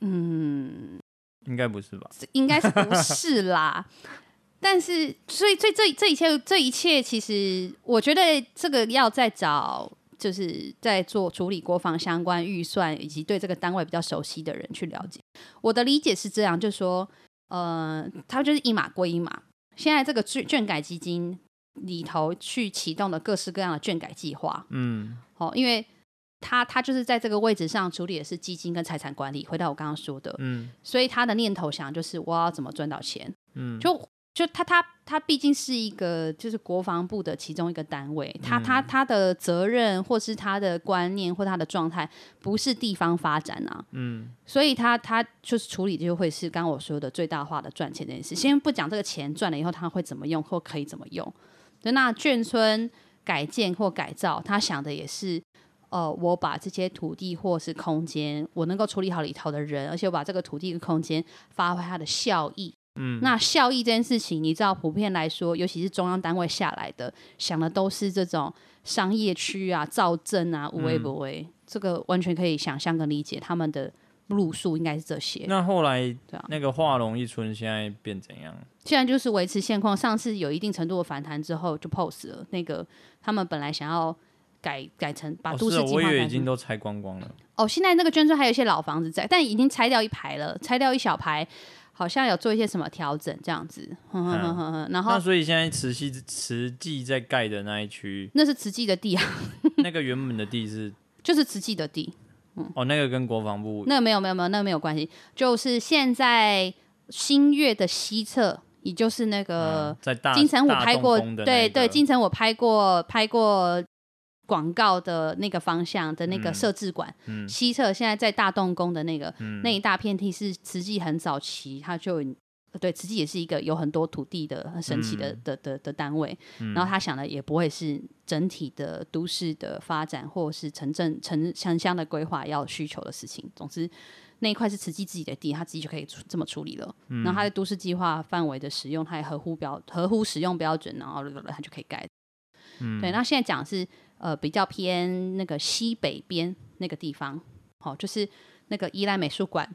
Speaker 2: 嗯，应该不是吧？
Speaker 1: 应该是不是啦。但是，所以，所以这这一切，这一切，其实我觉得这个要再找，就是在做处理国防相关预算以及对这个单位比较熟悉的人去了解。我的理解是这样，就是说，呃，他就是一码归一码。现在这个卷卷改基金里头去启动的各式各样的卷改计划，嗯，好，因为他他就是在这个位置上处理的是基金跟财产管理。回到我刚刚说的，嗯，所以他的念头想就是我要怎么赚到钱，嗯，就。就他他他毕竟是一个就是国防部的其中一个单位，他他他的责任或是他的观念或他的状态不是地方发展啊，嗯，所以他他就是处理就会是刚刚我说的最大化的赚钱这件事。先不讲这个钱赚了以后他会怎么用或可以怎么用，那眷村改建或改造，他想的也是，呃，我把这些土地或是空间，我能够处理好里头的人，而且我把这个土地跟空间发挥它的效益。嗯，那效益这件事情，你知道，普遍来说，尤其是中央单位下来的，想的都是这种商业区啊、造镇啊、无为不为，这个完全可以想象跟理解，他们的路数应该是这些。
Speaker 2: 那后来，那个化龙一村现在变怎样？
Speaker 1: 现在就是维持现况，上次有一定程度的反弹之后就 pose 了。那个他们本来想要改改成把都市计划，
Speaker 2: 我以为已经都拆光光了。
Speaker 1: 哦，现在那个眷村还有一些老房子在，但已经拆掉一排了，拆掉一小排。好像有做一些什么调整这样子，呵呵呵呵，然后
Speaker 2: 那所以现在慈溪慈济在盖的那一区，
Speaker 1: 那是慈济的地啊。
Speaker 2: 那个原本的地是
Speaker 1: 就是慈济的地，
Speaker 2: 嗯，哦，那个跟国防部
Speaker 1: 那个没有没有没有那个没有关系，就是现在新月的西侧，也就是那个在金城武拍过，那个、对对，金城武拍过拍过。广告的那个方向的那个设置馆，嗯嗯、西侧现在在大动宫的那个、嗯、那一大片地是慈济很早期，它就对慈济也是一个有很多土地的很神奇的、嗯、的的的，的单位。嗯、然后他想的也不会是整体的都市的发展，或是城镇城城乡的规划要需求的事情。总之那一块是慈济自己的地，他自己就可以这么处理了。嗯、然后他在都市计划范围的使用，他也合乎标合乎使用标准，然后他就可以盖。嗯、对，那现在讲的是。呃，比较偏那个西北边那个地方，好、哦，就是那个依兰美术馆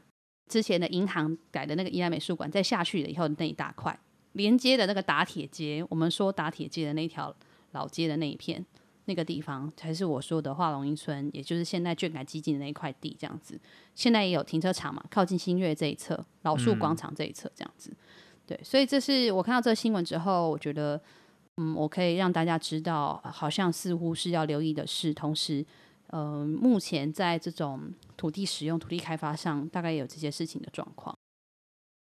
Speaker 1: 之前的银行改的那个依兰美术馆，再下去了以后那一大块连接的那个打铁街，我们说打铁街的那条老街的那一片，那个地方才是我说的化龙樱村，也就是现在眷改基金的那一块地，这样子。现在也有停车场嘛，靠近新月这一侧，老树广场这一侧，这样子。嗯、对，所以这是我看到这个新闻之后，我觉得，嗯，我可以让大家知道，好像似乎是要留意的是。同时，呃，目前在这种土地使用、土地开发上，大概也有这些事情的状况。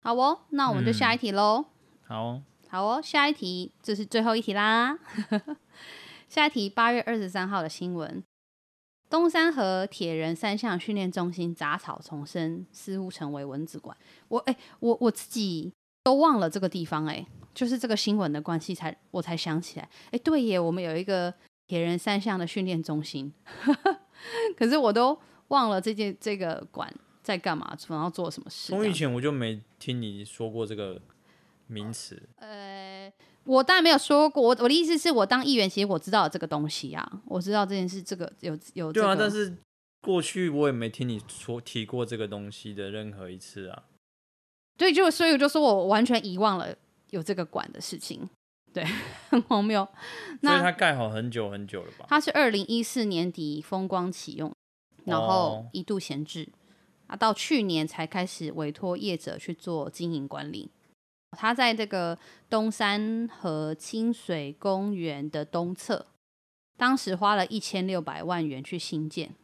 Speaker 1: 好哦，那我们就下一题喽。
Speaker 2: 嗯、好、哦，
Speaker 1: 好哦，下一题，这是最后一题啦。下一题，八月二十三号的新闻：东山河铁人三项训练中心杂草丛生，似乎成为蚊子馆。我哎、欸，我我自己都忘了这个地方哎、欸，就是这个新闻的关系才我才想起来。哎、欸，对耶，我们有一个铁人三项的训练中心，可是我都忘了这件这个馆在干嘛，然后做什么事。
Speaker 2: 从以前我就没听你说过这个名词。
Speaker 1: 呃。我当然没有说过，我我的意思是我当议员，其实我知道这个东西啊，我知道这件事，这个有有、这个。
Speaker 2: 对啊，但是过去我也没听你说提过这个东西的任何一次啊。
Speaker 1: 对，就所以我就说我完全遗忘了有这个馆的事情，对，很荒谬。那
Speaker 2: 所以它盖好很久很久了吧？
Speaker 1: 它是二零一四年底风光启用，然后一度闲置，啊，到去年才开始委托业者去做经营管理。它在这个东山和清水公园的东侧，当时花了一千六百万元去新建。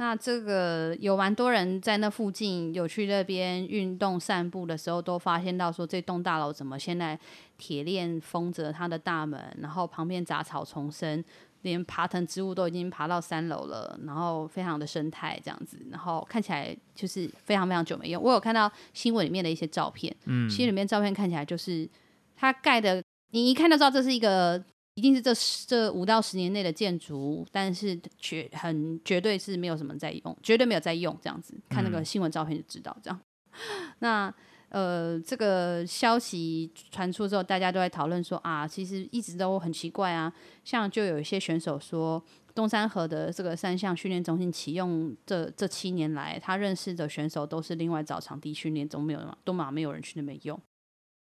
Speaker 1: 那这个有蛮多人在那附近有去那边运动散步的时候，都发现到说，这栋大楼怎么现在铁链封着它的大门，然后旁边杂草丛生。连爬藤植物都已经爬到三楼了，然后非常的生态这样子，然后看起来就是非常非常久没用。我有看到新闻里面的一些照片，嗯，新闻里面照片看起来就是它盖的，你一看就知道这是一个一定是这这五到十年内的建筑，但是绝很绝对是没有什么在用，绝对没有在用这样子。看那个新闻照片就知道这样。嗯、那。呃，这个消息传出之后，大家都在讨论说啊，其实一直都很奇怪啊。像就有一些选手说，东山河的这个三项训练中心启用这这七年来，他认识的选手都是另外找场地训练，都没有都嘛没有人去那边用。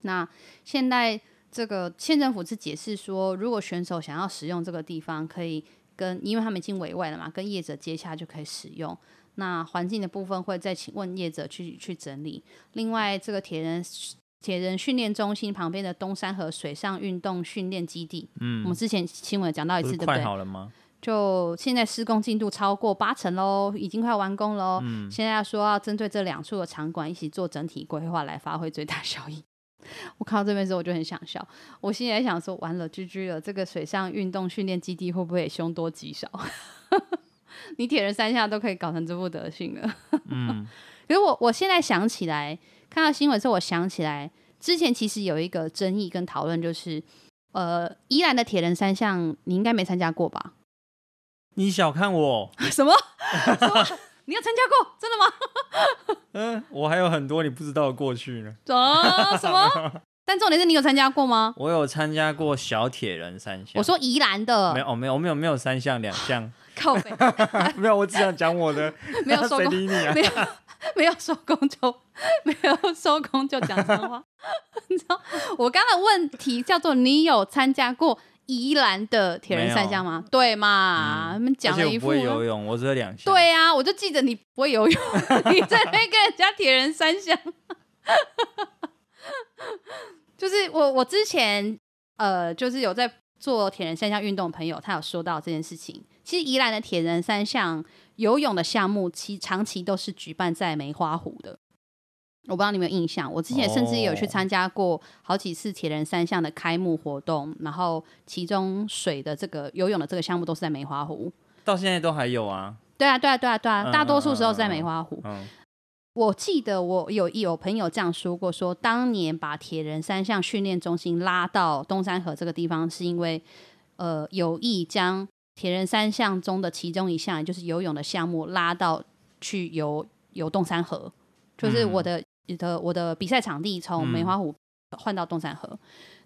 Speaker 1: 那现在这个县政府是解释说，如果选手想要使用这个地方，可以跟因为他们已经委外了嘛，跟业者接洽就可以使用。那环境的部分会再请问业者去去整理。另外，这个铁人铁人训练中心旁边的东山河水上运动训练基地，嗯，我们之前新闻讲到一次，对不对？
Speaker 2: 快好了吗？
Speaker 1: 就现在施工进度超过八成喽，已经快完工喽。嗯，现在要说要针对这两处的场馆一起做整体规划，来发挥最大效益。我看到这边时候我就很想笑，我心里在想说，完了，GG 了，这个水上运动训练基地会不会也凶多吉少？你铁人三项都可以搞成这副德行了，嗯，可是我我现在想起来，看到新闻之后，我想起来之前其实有一个争议跟讨论，就是呃，宜兰的铁人三项你应该没参加过吧？
Speaker 2: 你小看我
Speaker 1: 什么？什么？你有参加过？真的吗？
Speaker 2: 嗯，我还有很多你不知道的过去呢。
Speaker 1: 啊？什么？但重点是你有参加过吗？
Speaker 2: 我有参加过小铁人三项。
Speaker 1: 我说宜兰的，
Speaker 2: 没有，没有，没有，没有三项两项。
Speaker 1: 靠北，
Speaker 2: 没有，我只想讲我的。
Speaker 1: 没有收工，没有没有收工就没有收工就讲脏话。你知道我刚刚的问题叫做你有参加过宜兰的铁人三项吗？对嘛？他们讲了一副。
Speaker 2: 我不会游泳，我只有两项。
Speaker 1: 对呀、啊，我就记得你不会游泳，你在那边跟人家铁人三项。就是我，我之前呃，就是有在做铁人三项运动的朋友，他有说到这件事情。其实宜兰的铁人三项游泳的项目，其长期都是举办在梅花湖的。我不知道你有没有印象，我之前甚至有去参加过好几次铁人三项的开幕活动，然后其中水的这个游泳的这个项目都是在梅花湖。
Speaker 2: 到现在都还有啊？
Speaker 1: 对啊，对啊，对啊，对啊，大多数时候是在梅花湖。我记得我有有朋友这样说过，说当年把铁人三项训练中心拉到东山河这个地方，是因为呃有意将铁人三项中的其中一项，就是游泳的项目拉到去游游东山河，就是我的、嗯、的我的比赛场地从梅花湖换到东山河。嗯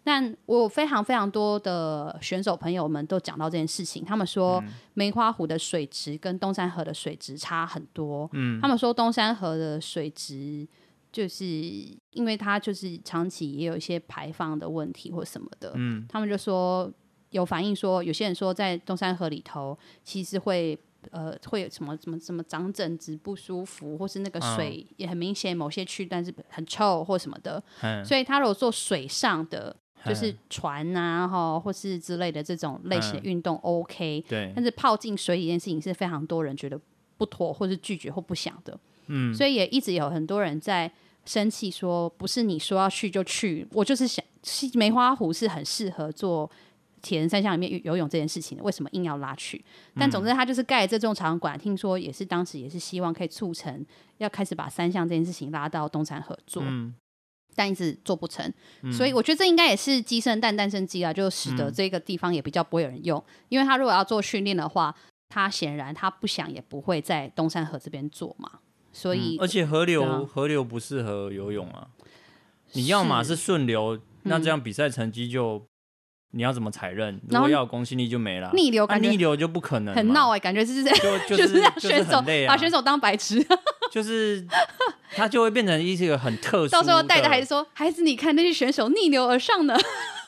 Speaker 1: 但我非常非常多的选手朋友们都讲到这件事情，他们说梅花湖的水质跟东山河的水质差很多。嗯，他们说东山河的水质就是因为它就是长期也有一些排放的问题或什么的。嗯，他们就说有反映说，有些人说在东山河里头，其实会呃会有什么什么什么长疹子不舒服，或是那个水也很明显某些区段是很臭或什么的。嗯、所以他如果做水上的，就是船啊哈，或是之类的这种类型的运动，OK。对。但是泡进水里这件事情是非常多人觉得不妥，或是拒绝或不想的。嗯。所以也一直有很多人在生气，说不是你说要去就去，我就是想，梅花湖是很适合做。铁人三项里面游泳这件事情，为什么硬要拉去？但总之，他就是盖这种场馆，听说也是当时也是希望可以促成要开始把三项这件事情拉到东山河做，嗯、但一直做不成。嗯、所以我觉得这应该也是鸡生蛋，蛋生鸡啊，就使得这个地方也比较不会有人用。嗯、因为他如果要做训练的话，他显然他不想也不会在东山河这边做嘛。所以，
Speaker 2: 嗯、而且河流、啊、河流不适合游泳啊。你要嘛是顺流，那这样比赛成绩就。你要怎么踩刃？如果要有公信力就没了。
Speaker 1: 逆流感觉、
Speaker 2: 啊、逆流就不可能。
Speaker 1: 很闹哎、欸，感觉是这样，
Speaker 2: 就 就是选手、啊、
Speaker 1: 把选手当白痴。
Speaker 2: 就是他就会变成一个很特殊。
Speaker 1: 到时候带着孩子说：“孩子，你看那些选手逆流而上呢。”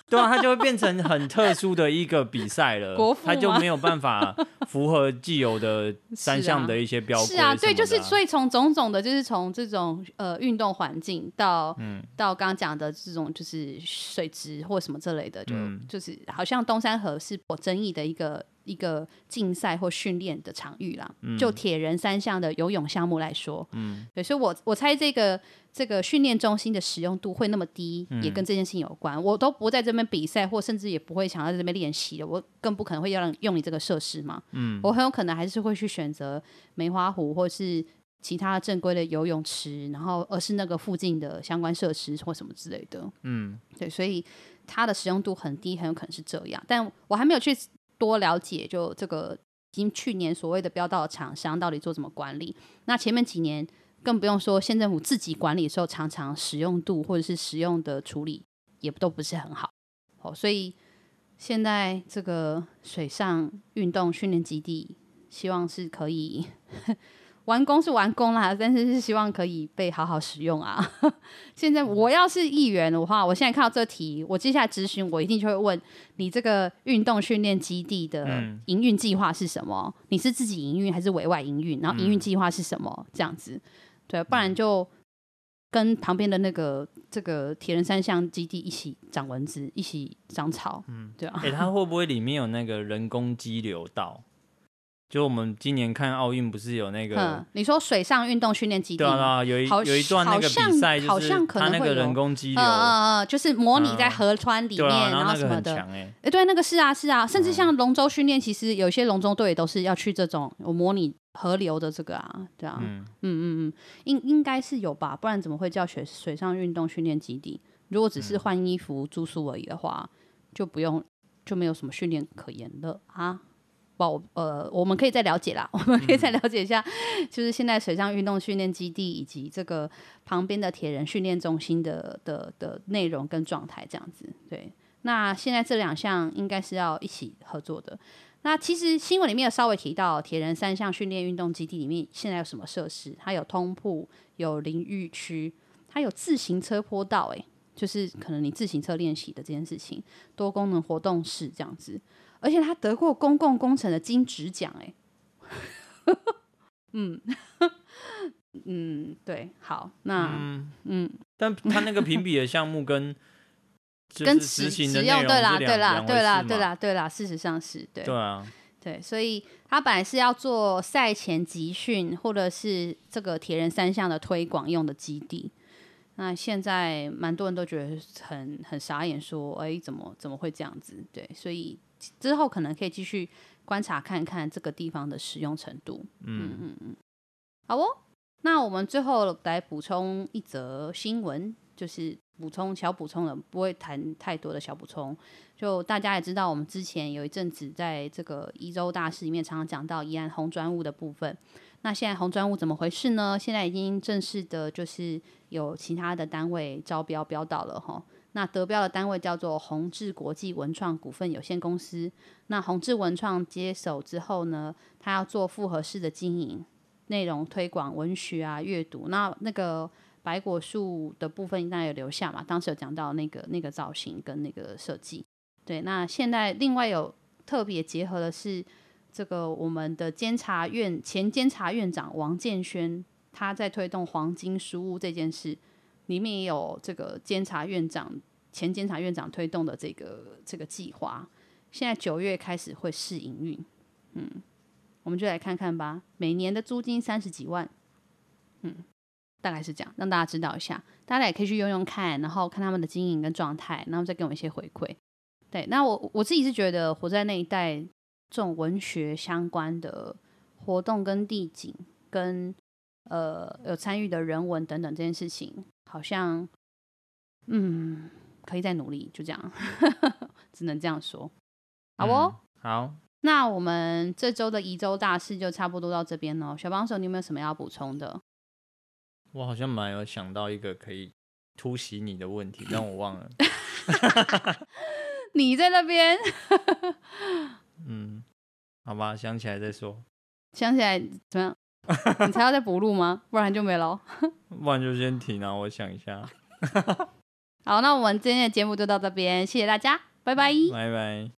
Speaker 2: 对啊，它就会变成很特殊的一个比赛了，它就没有办法符合既有的三项的一些标准。
Speaker 1: 是啊，对，就是所以从种种的，就是从这种呃运动环境到、嗯、到刚刚讲的这种就是水质或什么之类的，就、嗯、就是好像东山河是有争议的一个。一个竞赛或训练的场域啦，嗯、就铁人三项的游泳项目来说，嗯，对，所以我我猜这个这个训练中心的使用度会那么低，嗯、也跟这件事情有关。我都不在这边比赛，或甚至也不会想要在这边练习的，我更不可能会要用你这个设施嘛，嗯，我很有可能还是会去选择梅花湖或是其他正规的游泳池，然后而是那个附近的相关设施或什么之类的，嗯，对，所以它的使用度很低，很有可能是这样，但我还没有去。多了解，就这个已经去年所谓的标到的厂商到底做怎么管理？那前面几年更不用说，县政府自己管理的时候，常常使用度或者是使用的处理也都不是很好。哦，所以现在这个水上运动训练基地，希望是可以。完工是完工啦，但是是希望可以被好好使用啊。现在我要是议员的话，我现在看到这题，我接下来质询，我一定就会问你：这个运动训练基地的营运计划是什么？你是自己营运还是委外营运？然后营运计划是什么？这样子，对，不然就跟旁边的那个这个铁人三项基地一起长蚊子，一起长草，嗯，对啊。哎、欸，它会不会里面有那个人工激流道？就我们今年看奥运，不是有那个？你说水上运动训练基地？对啊，有一有一段那个比赛，就是他那个人工激流，呃就是模拟在河川里面，然后什么的。哎，对，那个是啊是啊，甚至像龙舟训练，其实有些龙舟队也都是要去这种有模拟河流的这个啊，对啊，嗯嗯嗯嗯，应应该是有吧，不然怎么会叫水水上运动训练基地？如果只是换衣服、住宿而已的话，就不用就没有什么训练可言了啊。不，呃，我们可以再了解啦，我们可以再了解一下，嗯、就是现在水上运动训练基地以及这个旁边的铁人训练中心的的的内容跟状态这样子。对，那现在这两项应该是要一起合作的。那其实新闻里面有稍微提到，铁人三项训练运动基地里面现在有什么设施？它有通铺，有淋浴区，它有自行车坡道，诶，就是可能你自行车练习的这件事情，多功能活动室这样子。而且他得过公共工程的金质奖，哎，嗯，嗯，对，好，那嗯，嗯，
Speaker 2: 但他那个评比的项目跟
Speaker 1: 跟
Speaker 2: 执行
Speaker 1: 的内容对啦，对啦，对啦，对啦，对啦，事实上是对，
Speaker 2: 对啊，
Speaker 1: 对，所以他本来是要做赛前集训，或者是这个铁人三项的推广用的基地，那现在蛮多人都觉得很很傻眼，说，哎，怎么怎么会这样子？对，所以。之后可能可以继续观察看看这个地方的使用程度。嗯嗯嗯，好哦。那我们最后来补充一则新闻，就是补充小补充的，不会谈太多的小补充。就大家也知道，我们之前有一阵子在这个一周大事里面常常讲到宜兰红砖屋的部分。那现在红砖屋怎么回事呢？现在已经正式的，就是有其他的单位招标标到了哈。那得标的单位叫做宏志国际文创股份有限公司。那宏志文创接手之后呢，他要做复合式的经营，内容推广文学啊、阅读。那那个白果树的部分应该有留下嘛？当时有讲到那个那个造型跟那个设计。对，那现在另外有特别结合的是这个我们的监察院前监察院长王建轩，他在推动黄金书屋这件事，里面也有这个监察院长前监察院长推动的这个这个计划，现在九月开始会试营运，嗯，我们就来看看吧。每年的租金三十几万，嗯，大概是这样，让大家知道一下，大家也可以去用用看，然后看他们的经营跟状态，然后再给我们一些回馈。对，那我我自己是觉得活在那一带，这种文学相关的活动跟地景跟呃有参与的人文等等这件事情，好像嗯可以再努力，就这样，只能这样说。好哦，
Speaker 2: 嗯、好，
Speaker 1: 那我们这周的宜州大事就差不多到这边喽。小帮手，你有没有什么要补充的？
Speaker 2: 我好像蛮有想到一个可以突袭你的问题，但我忘了。
Speaker 1: 你在那边，
Speaker 2: 嗯，好吧，想起来再说。
Speaker 1: 想起来怎么样？你才要再补录吗？不然就没了。
Speaker 2: 不然就先停啊，我想一下。
Speaker 1: 好，那我们今天的节目就到这边，谢谢大家，拜拜。
Speaker 2: 拜拜。